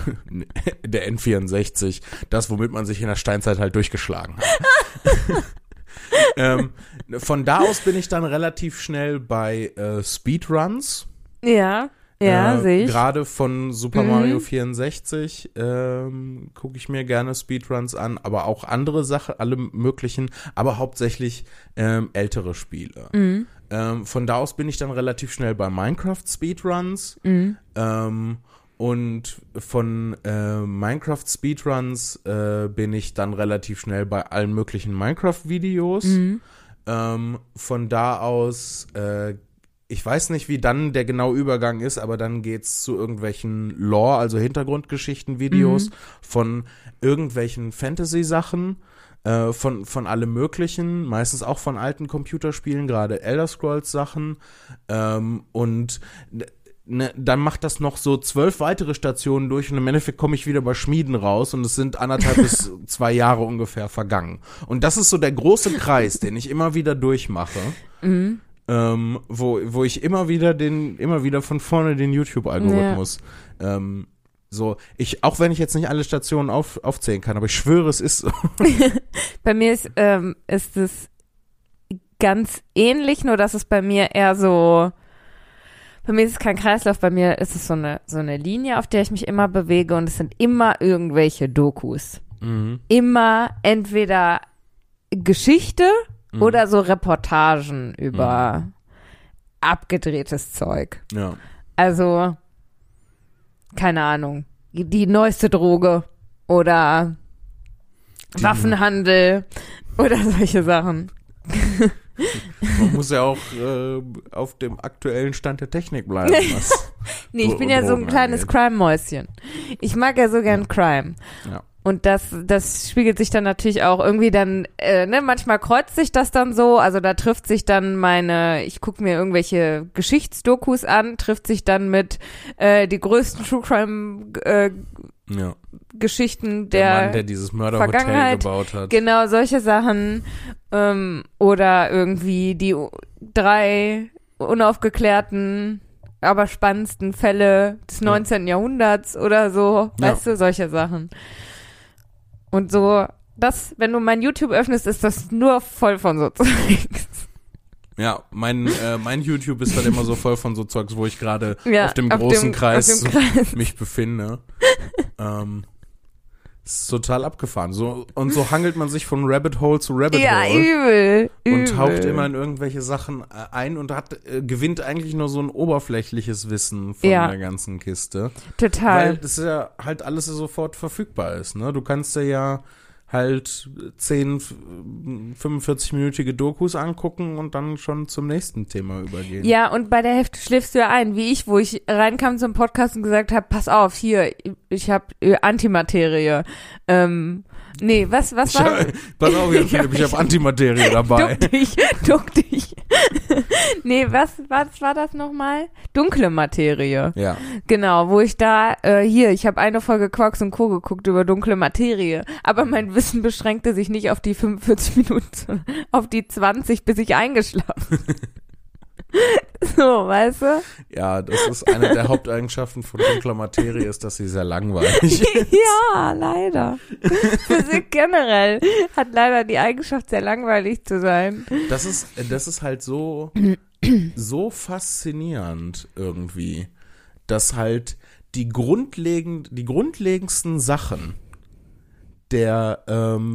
der N64, das, womit man sich in der Steinzeit halt durchgeschlagen hat. ähm, von da aus bin ich dann relativ schnell bei äh, Speedruns. Ja. Ja, äh, sehe ich. Gerade von Super Mhm. Mario 64 ähm, gucke ich mir gerne Speedruns an, aber auch andere Sachen, alle möglichen, aber hauptsächlich ähm, ältere Spiele. Mhm. Ähm, von da aus bin ich dann relativ schnell bei Minecraft Speedruns. Mhm. Und von äh, Minecraft Speedruns äh, bin ich dann relativ schnell bei allen möglichen Minecraft-Videos. Mhm. Ähm, von da aus, äh, ich weiß nicht, wie dann der genaue Übergang ist, aber dann geht's zu irgendwelchen Lore, also Hintergrundgeschichten-Videos von irgendwelchen Fantasy-Sachen, äh, von, von allem Möglichen, meistens auch von alten Computerspielen, gerade Elder Scrolls-Sachen. Ähm, und ne, dann macht das noch so zwölf weitere Stationen durch und im Endeffekt komme ich wieder bei Schmieden raus und es sind anderthalb bis zwei Jahre ungefähr vergangen. Und das ist so der große Kreis, den ich immer wieder durchmache. Mhm. Ähm, wo, wo ich immer wieder den, immer wieder von vorne den YouTube-Algorithmus ähm, so, ich, auch wenn ich jetzt nicht alle Stationen auf, aufzählen kann, aber ich schwöre, es ist so. Bei mir ist, ähm, ist es ganz ähnlich, nur dass es bei mir eher so, bei mir ist es kein Kreislauf, bei mir ist es so eine, so eine Linie, auf der ich mich immer bewege und es sind immer irgendwelche Dokus. Mhm. Immer entweder Geschichte Mhm. oder so Reportagen über abgedrehtes Zeug. Ja. Also, keine Ahnung, die neueste Droge oder Die- Waffenhandel oder solche Sachen. Man muss ja auch äh, auf dem aktuellen Stand der Technik bleiben. Nee, ich bin ja so ein kleines. Crime-Mäuschen. Ich mag ja so gern Crime. ja. Und das, das spiegelt sich dann natürlich auch irgendwie dann, äh, ne, manchmal kreuzt sich das dann so, also da trifft sich dann meine, ich gucke mir irgendwelche Geschichtsdokus an, trifft sich dann mit äh, die größten True Crime äh, ja. Geschichten Der, der, Mann, der dieses Mörderhotel gebaut hat. Genau, solche Sachen. Ähm, oder irgendwie die drei unaufgeklärten, aber spannendsten Fälle des Ja. 19. Jahrhunderts oder so. Ja. Weißt du, solche Sachen. Und so, das, wenn du mein YouTube öffnest, ist das nur voll von so Zeugs. Ja, mein, äh, mein YouTube ist dann immer so voll von so Zeugs, wo ich gerade Ja, auf dem großen Kreis, Auf dem Kreis. mich befinde. ähm, ist total abgefahren. So, und so hangelt man sich von Rabbit Hole zu Rabbit Ja, Hole. übel. übel. und taucht immer in irgendwelche Sachen äh, ein und hat äh, gewinnt eigentlich nur so ein oberflächliches Wissen von Ja. der ganzen Kiste. Total. Weil das ja halt alles sofort verfügbar ist, ne? Du kannst ja halt 10, 45-minütige Dokus angucken und dann schon zum nächsten Thema übergehen. Ja, und bei der Hälfte schläfst du ja ein, wie ich, wo ich reinkam zum Podcast und gesagt habe, pass auf, hier, ich habe Antimaterie. Ähm, nee, was, was Ich war pass auf, hier, Philipp, ich habe Antimaterie dabei. Duck dich, duck dich. nee, was, was war das nochmal? Dunkle Materie. Ja. Genau, wo ich da, äh, hier, ich habe eine Folge Quarks und Co. geguckt über dunkle Materie, aber mein Wissen beschränkte sich nicht auf die 45 Minuten, auf die 20, bis ich eingeschlafen bin. so, weißt du? Ja, das ist eine der Haupteigenschaften von dunkler Materie, ist, dass sie sehr langweilig ist. ja, leider. Physik generell hat leider die Eigenschaft, sehr langweilig zu sein. Das ist, das ist halt so, so faszinierend irgendwie, dass halt die grundlegend, die grundlegendsten Sachen der, ähm,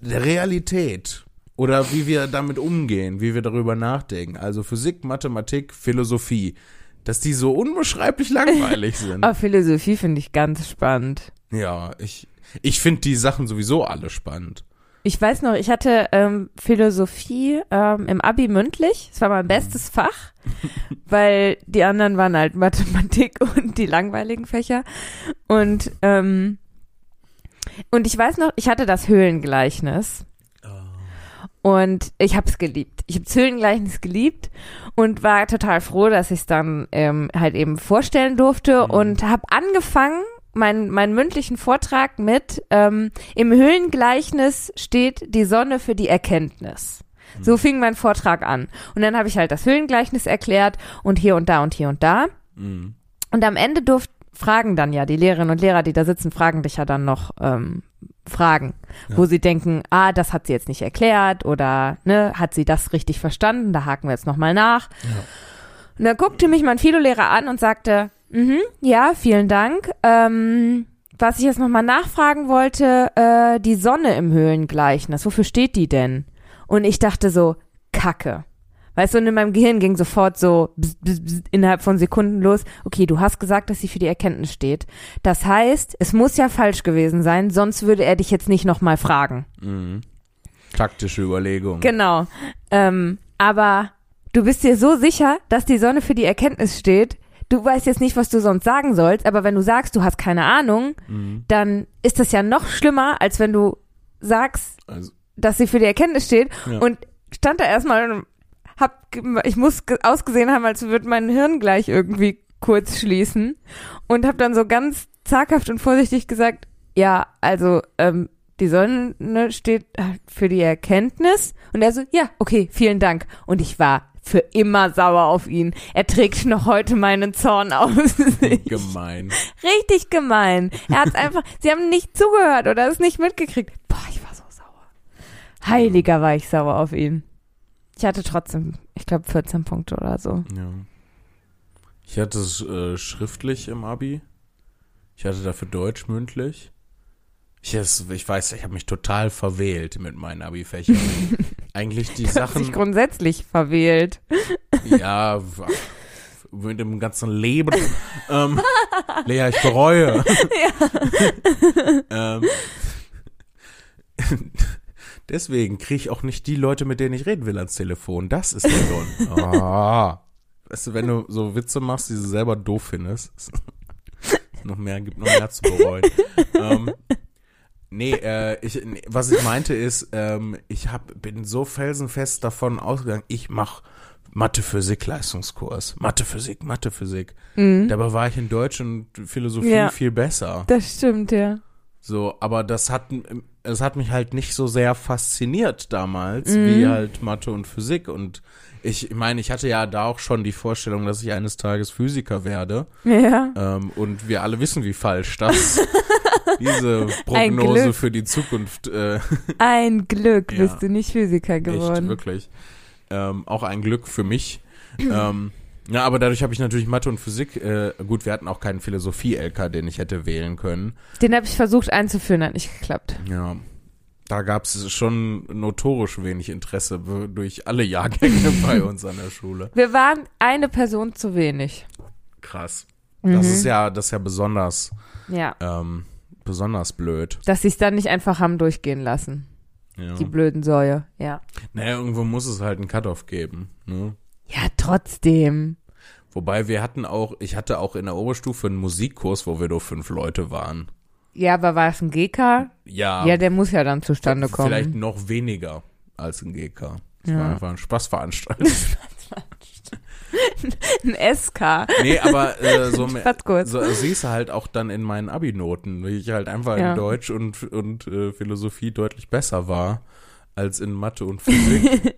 der Realität oder wie wir damit umgehen, wie wir darüber nachdenken, also Physik, Mathematik, Philosophie, dass die so unbeschreiblich langweilig sind. Aber Philosophie finde ich ganz spannend. Ja, ich, ich finde die Sachen sowieso alle spannend. Ich weiß noch, ich hatte ähm, Philosophie ähm, im Abi mündlich. Es war mein bestes Fach, weil die anderen waren halt Mathematik und die langweiligen Fächer. Und ähm, und ich weiß noch, ich hatte das Höhlengleichnis und ich habe es geliebt. Ich habe das Höhlengleichnis geliebt und war total froh, dass ich es dann ähm, halt eben vorstellen durfte Mhm. und habe angefangen meinen meinen mündlichen Vortrag mit ähm, im Höhlengleichnis steht die Sonne für die Erkenntnis. So fing mein Vortrag an und dann habe ich halt das Höhlengleichnis erklärt und hier und da und hier und da Mhm. und am Ende durft fragen dann ja die Lehrerinnen und Lehrer, die da sitzen, fragen dich ja dann noch ähm, Fragen, Ja. wo sie denken, ah, das hat sie jetzt nicht erklärt oder ne, hat sie das richtig verstanden? Da haken wir jetzt noch mal nach. Ja. Und dann guckte mich mein Philo-Lehrer an und sagte, mhm, ja, vielen Dank. Ähm, was ich jetzt noch mal nachfragen wollte, äh, die Sonne im Höhlengleichnis, wofür steht die denn? Und ich dachte so, Kacke. Weißt du, und in meinem Gehirn ging sofort so bzz, bzz, bzz, innerhalb von Sekunden los. Okay, du hast gesagt, dass sie für die Erkenntnis steht. Das heißt, es muss ja falsch gewesen sein, sonst würde er dich jetzt nicht nochmal fragen. Mhm. Taktische Überlegung. Genau. Ähm, aber du bist dir so sicher, dass die Sonne für die Erkenntnis steht. Du weißt jetzt nicht, was du sonst sagen sollst, aber wenn du sagst, du hast keine Ahnung, Mhm. dann ist das ja noch schlimmer, als wenn du sagst, Also, dass sie für die Erkenntnis steht Ja. und stand da erstmal hab, ich muss ge- ausgesehen haben, als würde mein Hirn gleich irgendwie kurz schließen und habe dann so ganz zaghaft und vorsichtig gesagt, ja, also ähm, die Sonne steht halt für die Erkenntnis und er so, ja, okay, vielen Dank und ich war für immer sauer auf ihn. Er trägt noch heute meinen Zorn aus. Gemein. Richtig gemein. Er hat einfach, sie haben nicht zugehört oder es nicht mitgekriegt. Boah, ich war so sauer. Heiliger war ich sauer auf ihn. Ich hatte trotzdem, ich glaube, 14 Punkte oder so. Ja. Ich hatte es äh, schriftlich im Abi. Ich hatte dafür Deutsch mündlich. Ich, ich weiß, ich habe mich total verwählt mit meinen Abi-Fächern. Eigentlich die sich Sachen, grundsätzlich verwählt. ja, mit dem ganzen Leben. ähm, Lea, ich bereue. ähm, deswegen kriege ich auch nicht die Leute, mit denen ich reden will, ans Telefon. Das ist der Grund. Ah. Weißt du, wenn du so Witze machst, die du selber doof findest, noch mehr, gibt noch mehr zu bereuen. ähm, nee, äh, ich, nee, was ich meinte ist, ähm, ich hab, bin so felsenfest davon ausgegangen, ich mach Mathe-Physik-Leistungskurs. Mathe-Physik, Mathe-Physik. Dabei war ich in Deutsch und Philosophie Ja. viel besser. Das stimmt, ja. So, aber das hat, es hat mich halt nicht so sehr fasziniert damals, Mhm. wie halt Mathe und Physik. Und ich, meine, ich hatte ja da auch schon die Vorstellung, dass ich eines Tages Physiker werde. Ja. Ähm, und wir alle wissen, wie falsch das diese Prognose für die Zukunft äh, Ein Glück Ja. bist du nicht Physiker echt geworden. wirklich. Ähm, auch ein Glück für mich. ähm, ja, aber dadurch habe ich natürlich Mathe und Physik, äh, gut, wir hatten auch keinen Philosophie-LK, den ich hätte wählen können. Den habe ich versucht einzuführen, hat nicht geklappt. Ja, da gab es schon notorisch wenig Interesse durch alle Jahrgänge bei uns an der Schule. Wir waren eine Person zu wenig. Krass. Mhm. Das ist ja, das ist ja besonders, Ja. ähm, besonders blöd. Dass sie es dann nicht einfach haben durchgehen lassen. Ja. Die blöden Säue. Ja. Naja, irgendwo muss es halt einen Cut-off geben. Ne? Ja, trotzdem. Wobei wir hatten auch, ich hatte auch in der Oberstufe einen Musikkurs, wo wir nur fünf Leute waren. Ja, aber war es ein GK? Ja, Ja, der muss ja dann zustande kommen. vielleicht noch weniger als ein GK. Es Ja. war einfach ein Spaßveranstaltung. ein SK. nee, aber äh, so, so siehst du halt auch dann in meinen Abi-Noten, wie ich halt einfach Ja. in Deutsch und, und äh, Philosophie deutlich besser war als in Mathe und Physik.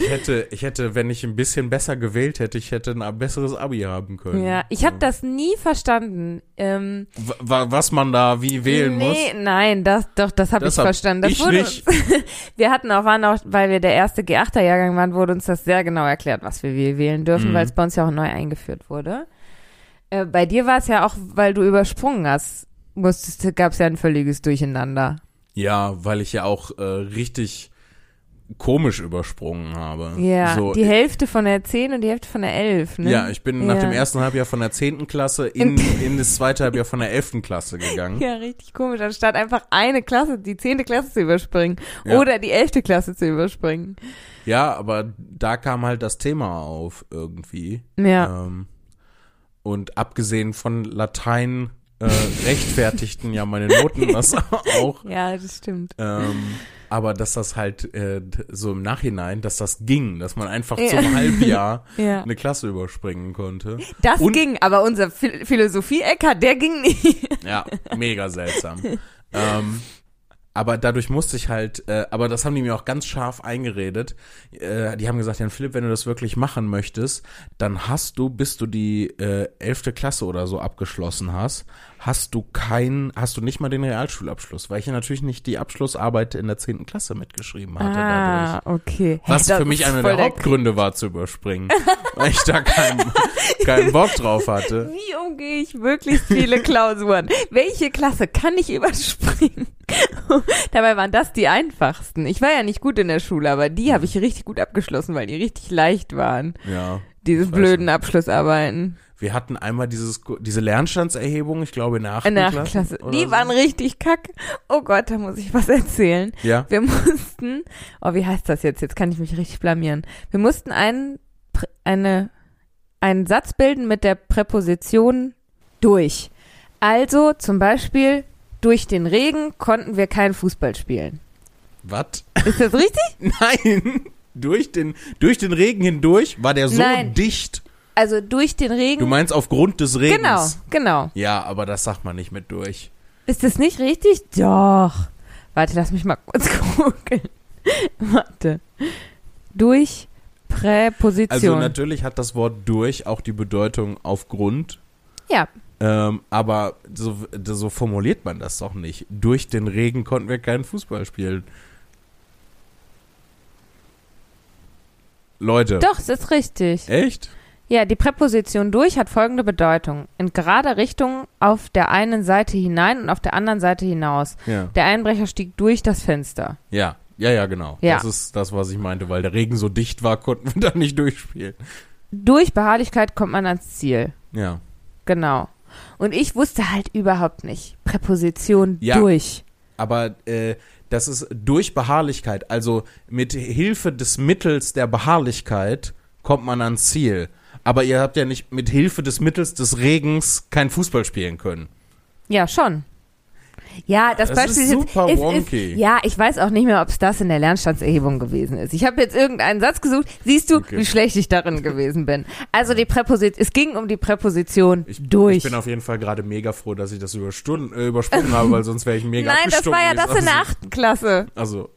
Ich hätte, ich hätte, wenn ich ein bisschen besser gewählt hätte, ich hätte ein besseres Abi haben können. Ja, ich habe das nie verstanden. Ähm, was man da wie wählen muss. nee, nein, das doch, das habe ich verstanden. Das ich wurde nicht. Uns, wir hatten auch, waren auch, weil wir der erste G8er-Jahrgang waren, wurde uns das sehr genau erklärt, was wir wie wählen dürfen, Mhm. weil es bei uns ja auch neu eingeführt wurde. Äh, bei dir war es ja auch, weil du übersprungen hast, musstest, gab es ja ein völliges Durcheinander. Ja, weil ich ja auch äh, richtig komisch übersprungen habe. Ja, so, die Hälfte von der 10 und die Hälfte von der 11, ne? ja, ich bin nach Ja. dem ersten Halbjahr von der zehnten Klasse in, in das zweite Halbjahr von der elften Klasse gegangen. Ja, richtig komisch. Anstatt einfach eine Klasse, die zehnte Klasse zu überspringen Ja. oder die elfte Klasse zu überspringen. Ja, aber da kam halt das Thema auf irgendwie. Ja. Ähm, und abgesehen von Latein äh, rechtfertigten ja meine Noten das auch. Ja, das stimmt. Ähm, aber dass das halt äh, so im Nachhinein, dass das ging, dass man einfach Ja. zum Halbjahr Ja. eine Klasse überspringen konnte. Das Und- ging, aber unser Phil Philosophie-Ecker, der ging nicht. Ja, mega seltsam. ähm, aber dadurch musste ich halt, äh, aber das haben die mir auch ganz scharf eingeredet. Äh, die haben gesagt, Jan Philipp, wenn du das wirklich machen möchtest, dann hast du, bis du die äh, elfte Klasse oder so abgeschlossen hast, hast du kein, hast du nicht mal den Realschulabschluss, weil ich ja natürlich nicht die Abschlussarbeit in der zehnten Klasse mitgeschrieben hatte dadurch. Ah, okay. Was Hey, für mich einer voll der Hauptgründe war zu überspringen, weil ich da keinen, keinen Bock drauf hatte. Wie umgehe ich möglichst viele Klausuren? Welche Klasse kann ich überspringen? Dabei waren das die einfachsten. Ich war ja nicht gut in der Schule, aber die habe ich richtig gut abgeschlossen, weil die richtig leicht waren. Ja. Diese blöden Abschlussarbeiten. Wir hatten einmal dieses, diese Lernstandserhebung, ich glaube in der achten In der Klasse. Klasse. oder Die so. waren richtig kack. Oh Gott, da muss ich was erzählen. Ja. Wir mussten, oh, wie heißt das jetzt? Jetzt kann ich mich richtig blamieren. Wir mussten einen, eine, einen Satz bilden mit der Präposition durch. Also zum Beispiel, durch den Regen konnten wir keinen Fußball spielen. Was? Ist das richtig? Nein. durch den, durch den Regen hindurch war der so Nein. dicht. Also durch den Regen. Du meinst aufgrund des Regens. genau, genau. Ja, aber das sagt man nicht mit durch. Ist das nicht richtig? Doch. Warte, lass mich mal kurz gucken. Warte. Durch Präposition. Also natürlich hat das Wort durch auch die Bedeutung aufgrund. ja, Ähm, aber so, so formuliert man das doch nicht. Durch den Regen konnten wir keinen Fußball spielen. Leute. doch, es ist richtig. Echt? Ja, die Präposition durch hat folgende Bedeutung. In gerader Richtung auf der einen Seite hinein und auf der anderen Seite hinaus. Ja. Der Einbrecher stieg durch das Fenster. Ja. Ja, ja, genau. Ja. Das ist das, was ich meinte, weil der Regen so dicht war, konnten wir da nicht durchspielen. Durch Beharrlichkeit kommt man ans Ziel. Ja. Genau. Und ich wusste halt überhaupt nicht. Präposition Ja. durch. Aber äh, das ist durch Beharrlichkeit, also mit Hilfe des Mittels der Beharrlichkeit kommt man ans Ziel. Aber ihr habt ja nicht mit Hilfe des Mittels des Regens kein Fußball spielen können. Ja, schon. Ja, das, Das Beispiel ist super jetzt, wonky. Ist, ja, ich weiß auch nicht mehr, ob es das in der Lernstandserhebung gewesen ist. Ich habe jetzt irgendeinen Satz gesucht. Siehst du, Okay. wie schlecht ich darin gewesen bin? Also die Präposition, es ging um die Präposition Ich, durch. ich bin auf jeden Fall gerade mega froh, dass ich das überstunden, äh, übersprungen habe, weil sonst wäre ich mega Nein, das war ja das in der achten Klasse. Also,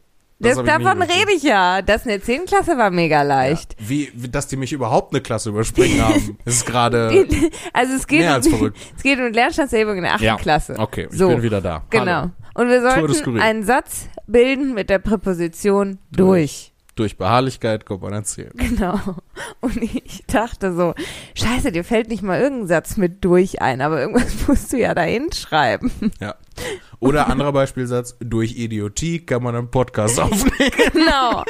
das Das, ich davon rede ich ja. Das in der zehnten Klasse war mega leicht. Ja. Wie, dass die mich überhaupt eine Klasse überspringen haben, ist gerade Also es geht, mehr als um, verrückt. es geht um Lernstandserhebung in der achten Ja. Klasse. Okay, ich So. bin wieder da. Genau. Hallo. Und wir sollten einen Satz bilden mit der Präposition durch. Durch Beharrlichkeit kommt man ans Ziel. Genau. Und ich dachte so, scheiße, dir fällt nicht mal irgendein Satz mit durch ein, aber irgendwas musst du ja da hinschreiben. Ja. Oder anderer Beispielsatz, durch Idiotie kann man einen Podcast aufnehmen. Genau.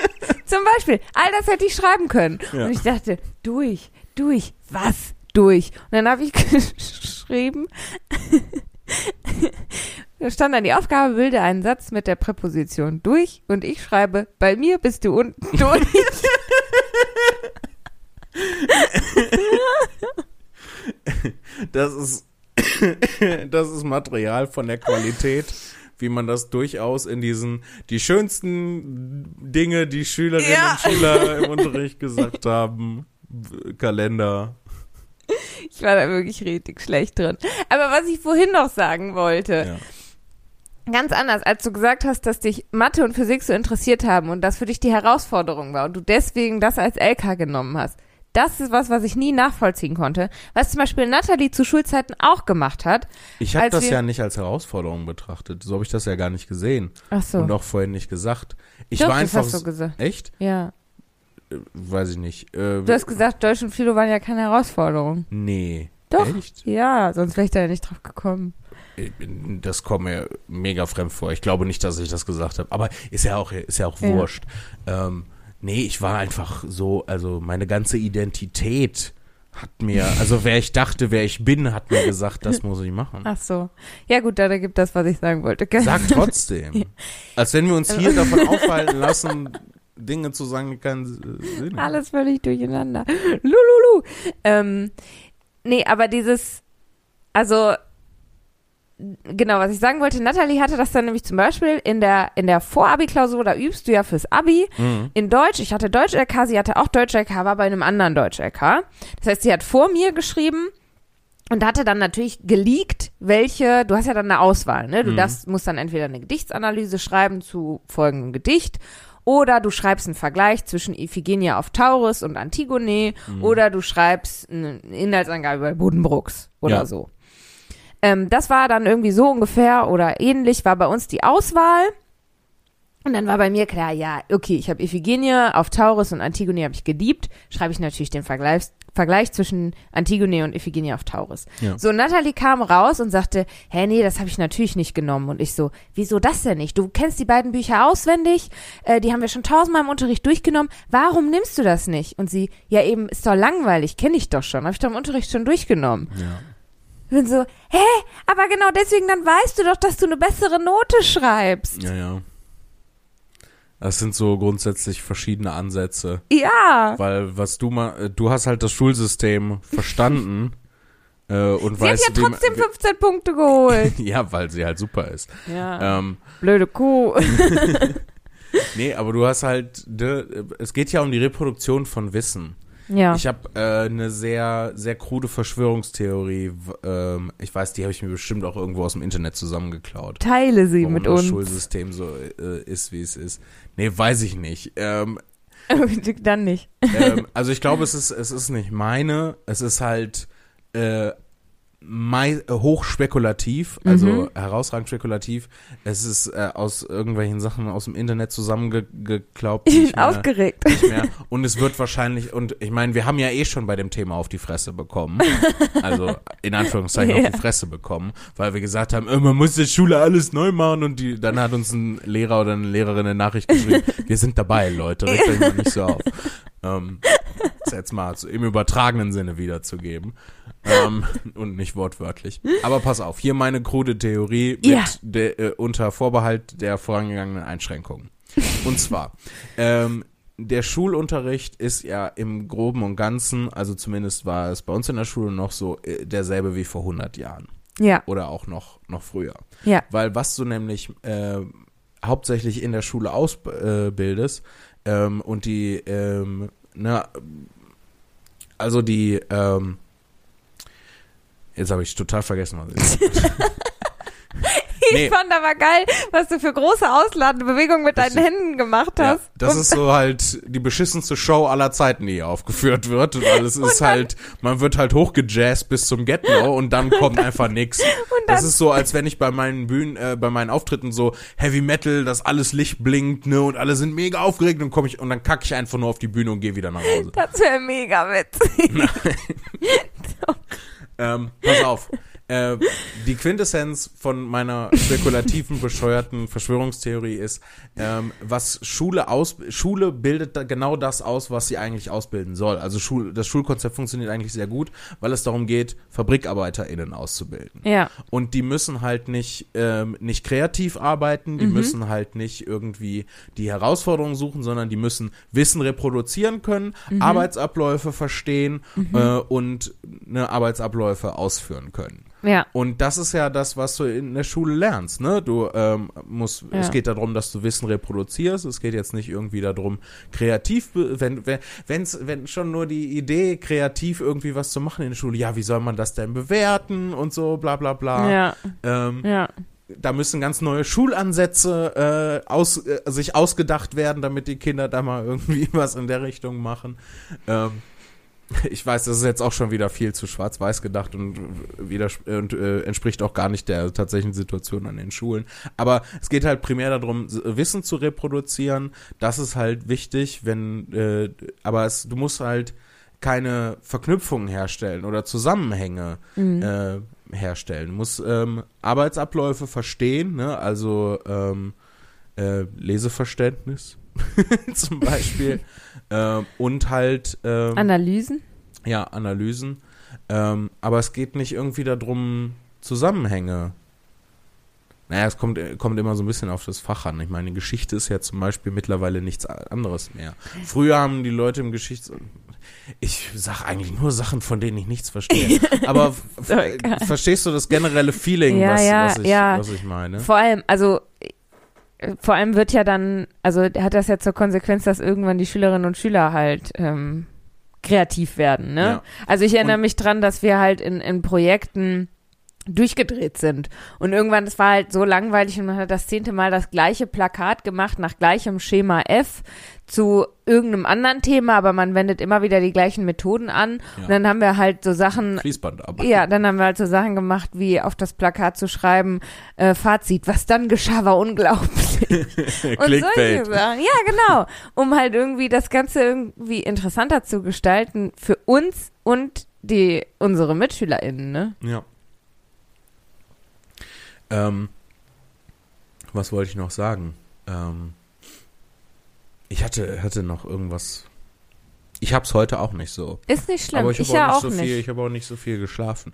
Zum Beispiel, all das hätte ich schreiben können. Ja. Und ich dachte, durch, durch, was? Durch. Und dann habe ich geschrieben, da stand dann die Aufgabe, bilde einen Satz mit der Präposition durch und ich schreibe, bei mir bist du unten durch. Das ist, das ist Material von der Qualität, wie man das durchaus in diesen, die schönsten Dinge, die Schülerinnen Ja. und Schüler im Unterricht gesagt haben, Kalender. Ich war da wirklich richtig schlecht drin. Aber was ich vorhin noch sagen wollte, Ja. ganz anders, als du gesagt hast, dass dich Mathe und Physik so interessiert haben und das für dich die Herausforderung war und du deswegen das als LK genommen hast. Das ist was, was ich nie nachvollziehen konnte. Was zum Beispiel Natalie zu Schulzeiten auch gemacht hat. Ich habe das ja nicht als Herausforderung betrachtet. So habe ich das ja gar nicht gesehen. Ach so. Und auch vorhin nicht gesagt. Ich Doch, war das einfach. hast du so- gesagt. Echt? Ja. Äh, Weiß ich nicht. Äh, Du hast gesagt, Deutsch und Philo waren ja keine Herausforderung. Nee. Doch. Echt? Ja, sonst wäre ich da ja nicht drauf gekommen. Bin- Das kommt mir mega fremd vor. Ich glaube nicht, dass ich das gesagt habe. Aber ist ja auch, ist ja auch Ja. wurscht. Ähm, nee, ich war einfach so, also meine ganze Identität hat mir, also wer ich dachte, wer ich bin, hat mir gesagt, das muss ich machen. Ach so. Ja gut, dann ergibt das, was ich sagen wollte. gell? Sag trotzdem. Als wenn wir uns hier davon aufhalten lassen, Dinge zu sagen, die keinen äh, Sinn haben. Alles völlig durcheinander. Lululu. Ähm, nee, aber dieses, also, genau, was ich sagen wollte, Natalie hatte das dann nämlich zum Beispiel in der, in der Vorabi-Klausur, da übst du ja fürs Abi Mhm. in Deutsch. Ich hatte Deutsch-LK, sie hatte auch Deutsch-LK, war bei einem anderen Deutsch-LK. Das heißt, sie hat vor mir geschrieben und hatte dann natürlich geleakt, welche, du hast ja dann eine Auswahl, ne? Du Mhm. darfst, musst dann entweder eine Gedichtsanalyse schreiben zu folgendem Gedicht oder du schreibst einen Vergleich zwischen Iphigenia auf Taurus und Antigone Mhm. oder du schreibst eine Inhaltsangabe bei Buddenbrooks oder Ja. so. Ähm, das war dann irgendwie so ungefähr oder ähnlich war bei uns die Auswahl. Und dann war bei mir klar, ja, okay, ich habe Iphigenie auf Taurus und Antigone habe ich geliebt. Schreibe ich natürlich den Vergleich, Vergleich zwischen Antigone und Iphigenie auf Taurus. Ja. So, Natalie kam raus und sagte, hä, nee, das habe ich natürlich nicht genommen. Und ich so, wieso das denn nicht? Du kennst die beiden Bücher auswendig, äh, die haben wir schon tausendmal im Unterricht durchgenommen. Warum nimmst du das nicht? Und sie, ja eben, ist doch langweilig, kenne ich doch schon, habe ich doch im Unterricht schon durchgenommen. Ja. Ich bin so, hä, aber genau deswegen, dann weißt du doch, dass du eine bessere Note schreibst. Ja, ja. Das sind so grundsätzlich verschiedene Ansätze. Ja. Weil was du mal, äh, du hast halt das Schulsystem verstanden äh, und Sie hat weißt, ja wie man- trotzdem 15 Punkte geholt. ja, weil sie halt super ist. Ja. Ähm, Blöde Kuh. nee, aber du hast halt, es geht ja um die Reproduktion von Wissen. Ja. Ich habe äh, eine sehr, sehr krude Verschwörungstheorie. Ähm, ich weiß, die habe ich mir bestimmt auch irgendwo aus dem Internet zusammengeklaut. Teile sie mit das uns. Schulsystem so äh, ist, wie es ist. Nee, weiß ich nicht. Ähm, Dann nicht. ähm, also ich glaube, es ist, es ist nicht meine. Es ist halt äh, hochspekulativ, also Mhm. herausragend spekulativ. Es ist äh, aus irgendwelchen Sachen aus dem Internet zusammengeklaubt. die Ich bin mehr- aufgeregt. Und es wird wahrscheinlich, und ich meine, wir haben ja eh schon bei dem Thema auf die Fresse bekommen. Also in Anführungszeichen Ja. auf die Fresse bekommen, weil wir gesagt haben, äh, man muss der Schule alles neu machen und die, dann hat uns ein Lehrer oder eine Lehrerin eine Nachricht geschrieben, wir sind dabei, Leute, regt euch mal nicht so auf. Ähm, das jetzt mal im übertragenen Sinne wiederzugeben. Ähm, und nicht wortwörtlich. Aber pass auf, hier meine krude Theorie mit Ja. der, äh, unter Vorbehalt der vorangegangenen Einschränkungen. Und zwar, ähm, der Schulunterricht ist ja im Groben und Ganzen, also zumindest war es bei uns in der Schule noch so, äh, derselbe wie vor 100 Jahren. Ja, Oder auch noch, noch früher. ja. Weil was du nämlich äh, hauptsächlich in der Schule ausbildest ähm, und die, ähm, ne, also die, ähm, jetzt habe ich total vergessen, was ich Ich Nee. fand aber geil, was du für große ausladende Bewegungen mit deinen Das- Händen gemacht Ja, hast. das Und- ist so halt die beschissenste Show aller Zeiten, die hier aufgeführt wird, weil es ist halt, man wird halt hochgejazzt bis zum Get-No und dann kommt einfach nix. Das ist so, als wenn ich bei meinen Bühnen, äh, bei meinen Auftritten so Heavy Metal, dass alles Licht blinkt, ne, und alle sind mega aufgeregt und komme ich und dann kacke ich einfach nur auf die Bühne und gehe wieder nach Hause. Das wäre mega witzig. Ähm, pass auf. Äh, die Quintessenz von meiner spekulativen, bescheuerten Verschwörungstheorie ist, ähm, was Schule aus, Schule bildet da genau das aus, was sie eigentlich ausbilden soll. Also Schul, das Schulkonzept funktioniert eigentlich sehr gut, weil es darum geht, FabrikarbeiterInnen auszubilden. Ja, Und die müssen halt nicht, ähm, nicht kreativ arbeiten, die müssen halt nicht irgendwie die Herausforderungen suchen, sondern die müssen Wissen reproduzieren können, Arbeitsabläufe verstehen äh, und ne, Arbeitsabläufe ausführen können. Ja, Und das ist ja das, was du in der Schule lernst, ne? Du ähm, musst, Ja. es geht darum, dass du Wissen reproduzierst. Es geht jetzt nicht irgendwie darum, kreativ, wenn, wenn, wenn's, wenn schon nur die Idee, kreativ irgendwie was zu machen in der Schule, ja, wie soll man das denn bewerten und so, bla bla bla. ja, Ähm, ja. da müssen ganz neue Schulansätze äh, aus, äh, sich ausgedacht werden, damit die Kinder da mal irgendwie was in der Richtung machen. Ähm, ich weiß, das ist jetzt auch schon wieder viel zu schwarz-weiß gedacht und, wieder, und äh, entspricht auch gar nicht der tatsächlichen Situation an den Schulen. Aber es geht halt primär darum, Wissen zu reproduzieren. Das ist halt wichtig, wenn, äh, aber es, du musst halt keine Verknüpfungen herstellen oder Zusammenhänge Mhm. äh, herstellen. Du musst ähm, Arbeitsabläufe verstehen, ne? also ähm, äh, Leseverständnis zum Beispiel ähm, und halt ähm, Analysen? ja, Analysen. Ähm, aber es geht nicht irgendwie darum, Zusammenhänge. Naja, es kommt, kommt immer so ein bisschen auf das Fach an. Ich meine, Geschichte ist ja zum Beispiel mittlerweile nichts anderes mehr. Früher haben die Leute im Geschichts... Ich sag eigentlich nur Sachen, von denen ich nichts verstehe. Aber verstehst du das generelle Feeling, Ja, was, ja, was, ich, ja. was ich meine? Vor allem, also vor allem wird ja dann, also hat das ja zur Konsequenz, dass irgendwann die Schülerinnen und Schüler halt ähm, kreativ werden, ne? Ja. Also ich erinnere Und- mich dran, dass wir halt in, in Projekten durchgedreht sind. Und irgendwann, das war halt so langweilig und man hat das zehnte Mal das gleiche Plakat gemacht, nach gleichem Schema F zu irgendeinem anderen Thema, aber man wendet immer wieder die gleichen Methoden an. Ja. Und dann haben wir halt so Sachen Fließbandarbeit. ja, dann haben wir halt so Sachen gemacht, wie auf das Plakat zu schreiben, äh, Fazit, was dann geschah, war unglaublich. Und solche. Sachen. Ja, genau. Um halt irgendwie das Ganze irgendwie interessanter zu gestalten für uns und die, unsere MitschülerInnen, ne? Ja. Ähm, was wollte ich noch sagen? Ähm, ich hatte, hatte noch irgendwas. Ich hab's heute auch nicht so. Ist nicht schlimm. aber ich ich habe ja auch auch nicht so nicht. viel, ich habe auch nicht so viel geschlafen.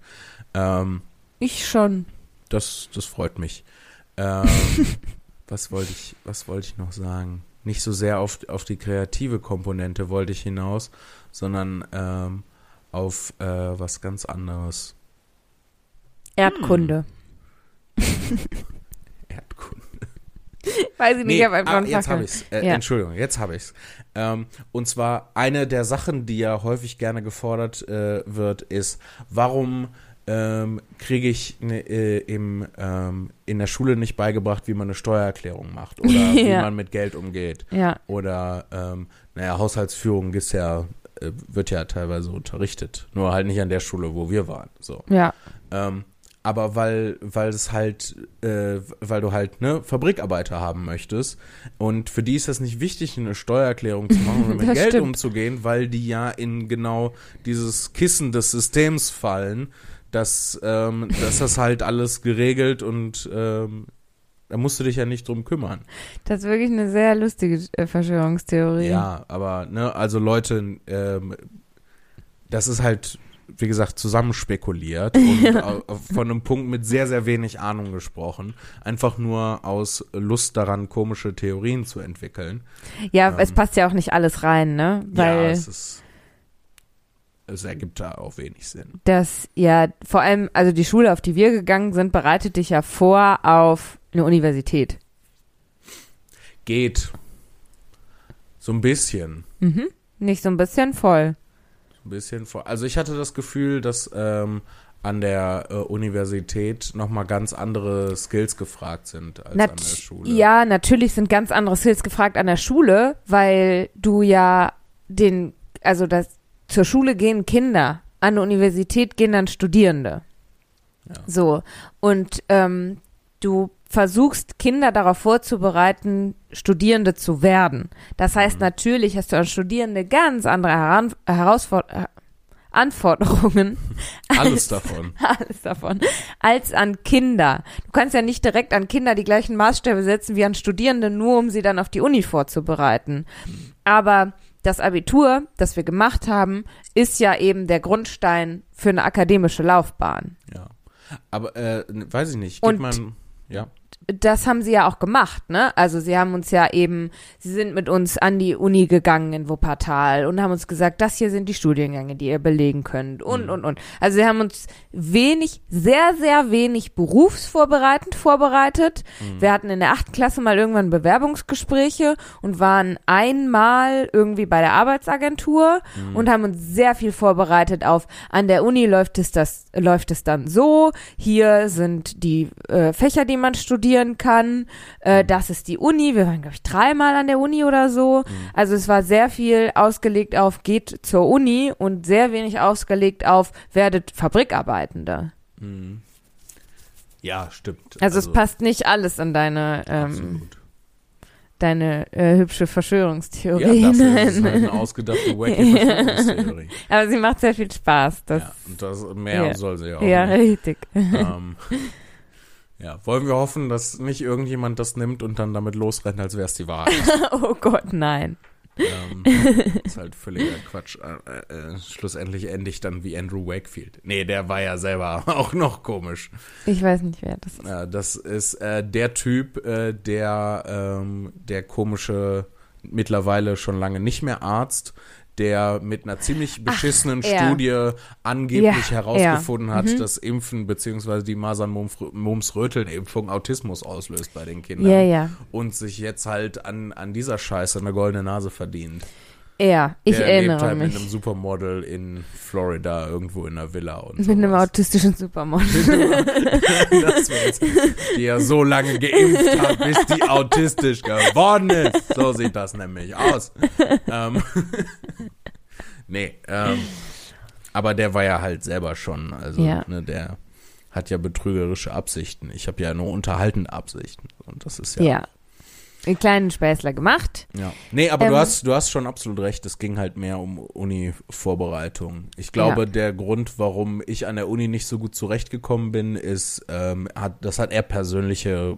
Ähm, Ich schon. das, das freut mich. Ähm, was wollte ich, was wollte ich noch sagen? Nicht so sehr auf, auf die kreative Komponente wollte ich hinaus, sondern ähm, auf äh, was ganz anderes. Erdkunde. Erdkunde. Weiß ich nicht, Nee, ich habe einfach ah, jetzt habe ich's. Äh, Ja. Entschuldigung, jetzt habe ich's. Ähm, und zwar eine der Sachen, die ja häufig gerne gefordert äh, wird, ist, warum ähm, kriege ich ne, äh, im, ähm, in der Schule nicht beigebracht, wie man eine Steuererklärung macht oder wie Ja. man mit Geld umgeht Ja, oder ähm, naja, Haushaltsführung ist ja äh, wird ja teilweise unterrichtet, nur halt nicht an der Schule, wo wir waren. So. ja, Ähm, aber weil, weil es halt, äh, weil du halt ne Fabrikarbeiter haben möchtest und für die ist das nicht wichtig, eine Steuererklärung zu machen oder mit Geld stimmt. umzugehen, weil die ja in genau dieses Kissen des Systems fallen, dass, ähm, dass das halt alles geregelt und ähm, da musst du dich ja nicht drum kümmern. das ist wirklich eine sehr lustige äh, Verschwörungstheorie. Ja, aber ne, also Leute, ähm, das ist halt, wie gesagt, zusammenspekuliert und au- von einem Punkt mit sehr, sehr wenig Ahnung gesprochen. Einfach nur aus Lust daran, komische Theorien zu entwickeln. Ja, Ähm. es passt ja auch nicht alles rein, ne? ja, Weil es ist. Es ergibt da auch wenig Sinn. das, ja, vor allem, also die Schule, auf die wir gegangen sind, bereitet dich ja vor auf eine Universität. Geht. So ein bisschen. Mhm. Nicht so ein bisschen voll. Ein bisschen vor. Also ich hatte das Gefühl, dass ähm, an der äh, Universität nochmal ganz andere Skills gefragt sind als Nat an der Schule. Ja, natürlich sind ganz andere Skills gefragt an der Schule, weil du ja den, also das, zur Schule gehen Kinder, an der Universität gehen dann Studierende. Ja. So. Und ähm, du versuchst Kinder darauf vorzubereiten, Studierende zu werden. Das heißt, Mhm. natürlich hast du als Studierende ganz andere Heran Herausfor äh, Anforderungen Alles davon. alles davon, als an Kinder. Du kannst ja nicht direkt an Kinder die gleichen Maßstäbe setzen wie an Studierende, nur um sie dann auf die Uni vorzubereiten. Aber das Abitur, das wir gemacht haben, ist ja eben der Grundstein für eine akademische Laufbahn. Ja. Aber äh, weiß ich nicht. Geht Und- man. Ja. Das haben sie ja auch gemacht, ne? Also sie haben uns ja eben, sie sind mit uns an die Uni gegangen in Wuppertal und haben uns gesagt, das hier sind die Studiengänge, die ihr belegen könnt und, Mhm. und, und. Also sie haben uns wenig, sehr, sehr wenig berufsvorbereitend vorbereitet. Mhm. Wir hatten in der achten Klasse mal irgendwann Bewerbungsgespräche und waren einmal irgendwie bei der Arbeitsagentur Mhm. und haben uns sehr viel vorbereitet auf, an der Uni läuft es das, läuft es dann so, hier sind die äh, Fächer, die man studieren kann, äh, das ist die Uni, wir waren, glaube ich, dreimal an der Uni oder so. Also es war sehr viel ausgelegt auf, geht zur Uni und sehr wenig ausgelegt auf, werdet Fabrikarbeitende. Mhm. Ja, stimmt. Also, es passt nicht alles in deine, ähm, deine äh, hübsche Ja, Verschwörungstheorie dafür ist es halt eine ausgedachte wacky Verschwörungstheorie. Aber sie macht sehr viel Spaß. Das, ja, und das mehr Ja. soll sie auch. ja, nicht. richtig. ähm, ja, wollen wir hoffen, dass nicht irgendjemand das nimmt und dann damit losrennt, als wäre es die Wahrheit. oh Gott, nein. ähm, ist halt völliger Quatsch. Äh, äh, schlussendlich ende ich dann wie Andrew Wakefield. Nee, der war ja selber auch noch komisch. Ich weiß nicht, wer das ist. Äh, das ist äh, der Typ, äh, der ähm, der komische, mittlerweile schon lange nicht mehr Arzt, der mit einer ziemlich beschissenen ja. Studie angeblich Ja, herausgefunden ja. hat, Mhm. dass Impfen beziehungsweise die Masern-Mumps-Röteln-Impfung Autismus auslöst bei den Kindern. Ja, ja. Und sich jetzt halt an, an dieser Scheiße eine goldene Nase verdient. Ja, ich der erinnere lebt halt mich. mit einem Supermodel in Florida irgendwo in einer Villa und Mit einem autistischen Supermodel. das wär's. Die ja so lange geimpft hat, bis die autistisch geworden ist. So sieht das nämlich aus. Ähm, nee, ähm, aber der war ja halt selber schon, also Ja. ne, der hat ja betrügerische Absichten. Ich habe ja nur unterhaltende Absichten und das ist ja Ja. Einen kleinen Späßler gemacht. Ja. Nee, aber du Ähm, hast, du hast schon absolut recht, es ging halt mehr um Uni-Vorbereitung. Ich glaube, Ja. der Grund, warum ich an der Uni nicht so gut zurechtgekommen bin, ist, ähm, hat, das hat eher persönliche,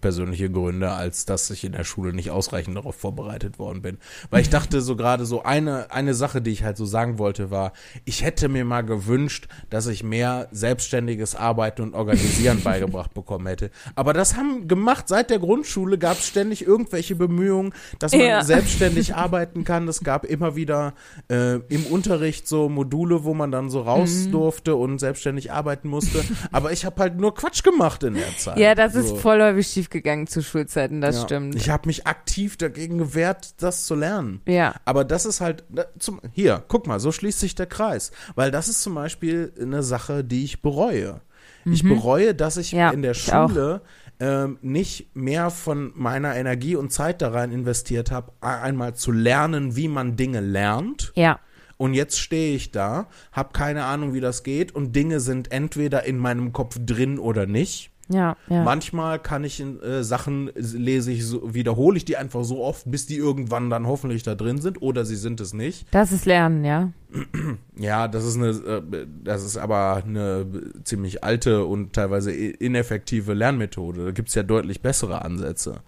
persönliche Gründe, als dass ich in der Schule nicht ausreichend darauf vorbereitet worden bin. Weil ich dachte so gerade so eine, eine Sache, die ich halt so sagen wollte, war, ich hätte mir mal gewünscht, dass ich mehr selbstständiges Arbeiten und Organisieren beigebracht bekommen hätte. Aber das haben gemacht, seit der Grundschule gab es ständig irgendwelche Bemühungen, dass man Ja. selbstständig arbeiten kann. Es gab immer wieder äh, im Unterricht so Module, wo man dann so raus Mhm. durfte und selbstständig arbeiten musste. Aber ich habe halt nur Quatsch gemacht in der Zeit. Ja, das so. ist vorläufig die schief gegangen zu Schulzeiten, das Ja. stimmt. Ich habe mich aktiv dagegen gewehrt, das zu lernen. ja. Aber das ist halt, zum, hier, guck mal, so schließt sich der Kreis. Weil das ist zum Beispiel eine Sache, die ich bereue. Ich bereue, dass ich Mhm. Ja, in der. Schule ähm, nicht mehr von meiner Energie und Zeit da rein investiert habe, einmal zu lernen, wie man Dinge lernt. Ja. Und jetzt stehe ich da, habe keine Ahnung, wie das geht und Dinge sind entweder in meinem Kopf drin oder nicht. Ja. Ja. Manchmal kann ich in, äh, Sachen lese ich so, wiederhole ich die einfach so oft, bis die irgendwann dann hoffentlich da drin sind oder sie sind es nicht. Das ist Lernen, ja. Ja, das ist eine, äh, das ist aber eine ziemlich alte und teilweise ineffektive Lernmethode. Da gibt's ja deutlich bessere Ansätze.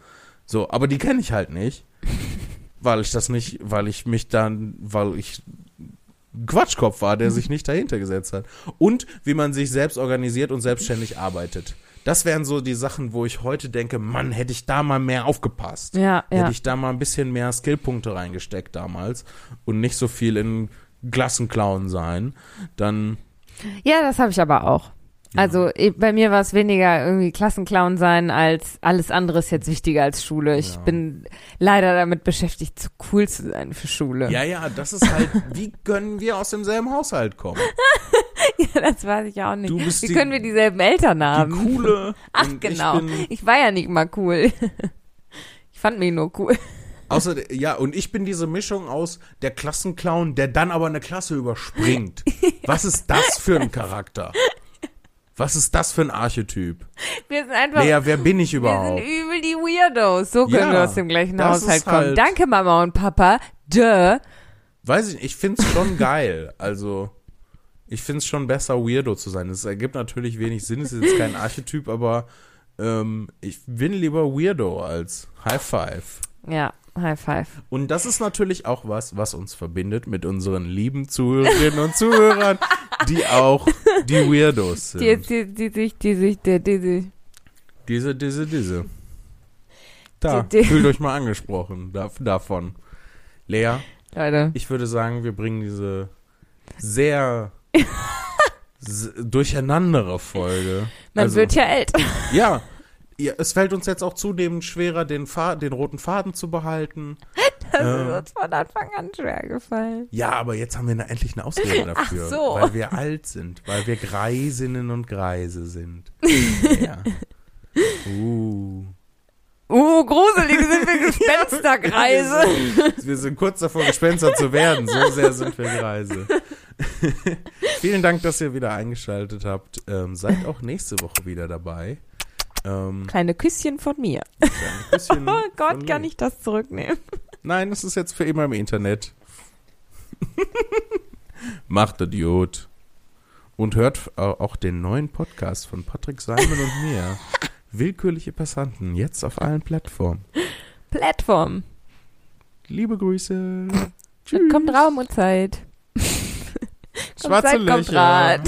So, aber die kenne ich halt nicht, weil ich das nicht, weil ich mich dann, weil ich Quatschkopf war, der sich nicht dahinter gesetzt hat. Und wie man sich selbst organisiert und selbstständig arbeitet. Das wären so die Sachen, wo ich heute denke, Mann, hätte ich da mal mehr aufgepasst. Ja, ja. Hätte ich da mal ein bisschen mehr Skillpunkte reingesteckt damals und nicht so viel in Klassenclown sein, dann Ja, das habe ich aber auch. Also eh, bei mir war es weniger irgendwie Klassenclown sein, als alles andere ist jetzt wichtiger als Schule. Ich Ja. bin leider damit beschäftigt, zu cool zu sein für Schule. ja, ja, das ist halt, wie können wir aus demselben Haushalt kommen? Ja, das weiß ich auch nicht. Du bist Wie die- können wir dieselben Eltern Die haben? coole. Ach genau. Ich Ich war ja nicht mal cool. Ich fand mich nur cool. außer, ja, und ich bin diese Mischung aus der Klassenclown, der dann aber eine Klasse überspringt. Was ist das für ein Charakter? Was ist das für ein Archetyp? Wir sind einfach, Lea, wer bin ich wir überhaupt? sind übel die Weirdos. So können Ja, wir aus dem gleichen Haushalt kommen. halt- Danke Mama und Papa. Duh. Weiß ich nicht, ich find's schon geil. Also, ich find's schon besser, Weirdo zu sein. Es ergibt natürlich wenig Sinn, es ist jetzt kein Archetyp, aber ähm, ich bin lieber Weirdo als High Five. Ja, High Five. Und das ist natürlich auch was, was uns verbindet mit unseren lieben Zuhörerinnen und Zuhörern, die auch die Weirdos sind. Die, die, die sich, die sich, die, die, die. Diese, diese, diese. Da, Die- die- fühlt euch mal angesprochen da, davon. Lea, Leute. ich würde sagen, wir bringen diese sehr durcheinandere Folge. Man also, wird ja älter. ja, ja, es fällt uns jetzt auch zunehmend schwerer, den, Fa den roten Faden zu behalten. Das Ähm. ist uns von Anfang an schwer gefallen. Ja, aber jetzt haben wir eine, endlich eine Ausrede Ach dafür. so. Weil wir alt sind, weil wir Greisinnen und Greise sind. ja. Uh. Uh, gruselig sind wir Gespensterkreise. Wir sind kurz davor, Gespenster zu werden. So sehr sind wir Greise. Vielen Dank, dass ihr wieder eingeschaltet habt. Ähm, seid auch nächste Woche wieder dabei. Ähm, Kleine Küsschen von mir. ein bisschen Oh Gott, kann ich das zurücknehmen? Nein, das ist jetzt für immer im Internet. Macht Idiot. Und hört au- auch den neuen Podcast von Patrick Simon und mir. Willkürliche Passanten, jetzt auf allen Plattformen. Plattform. Liebe Grüße. Kommt Raum und Zeit. Schwarze Kommt, Löcher.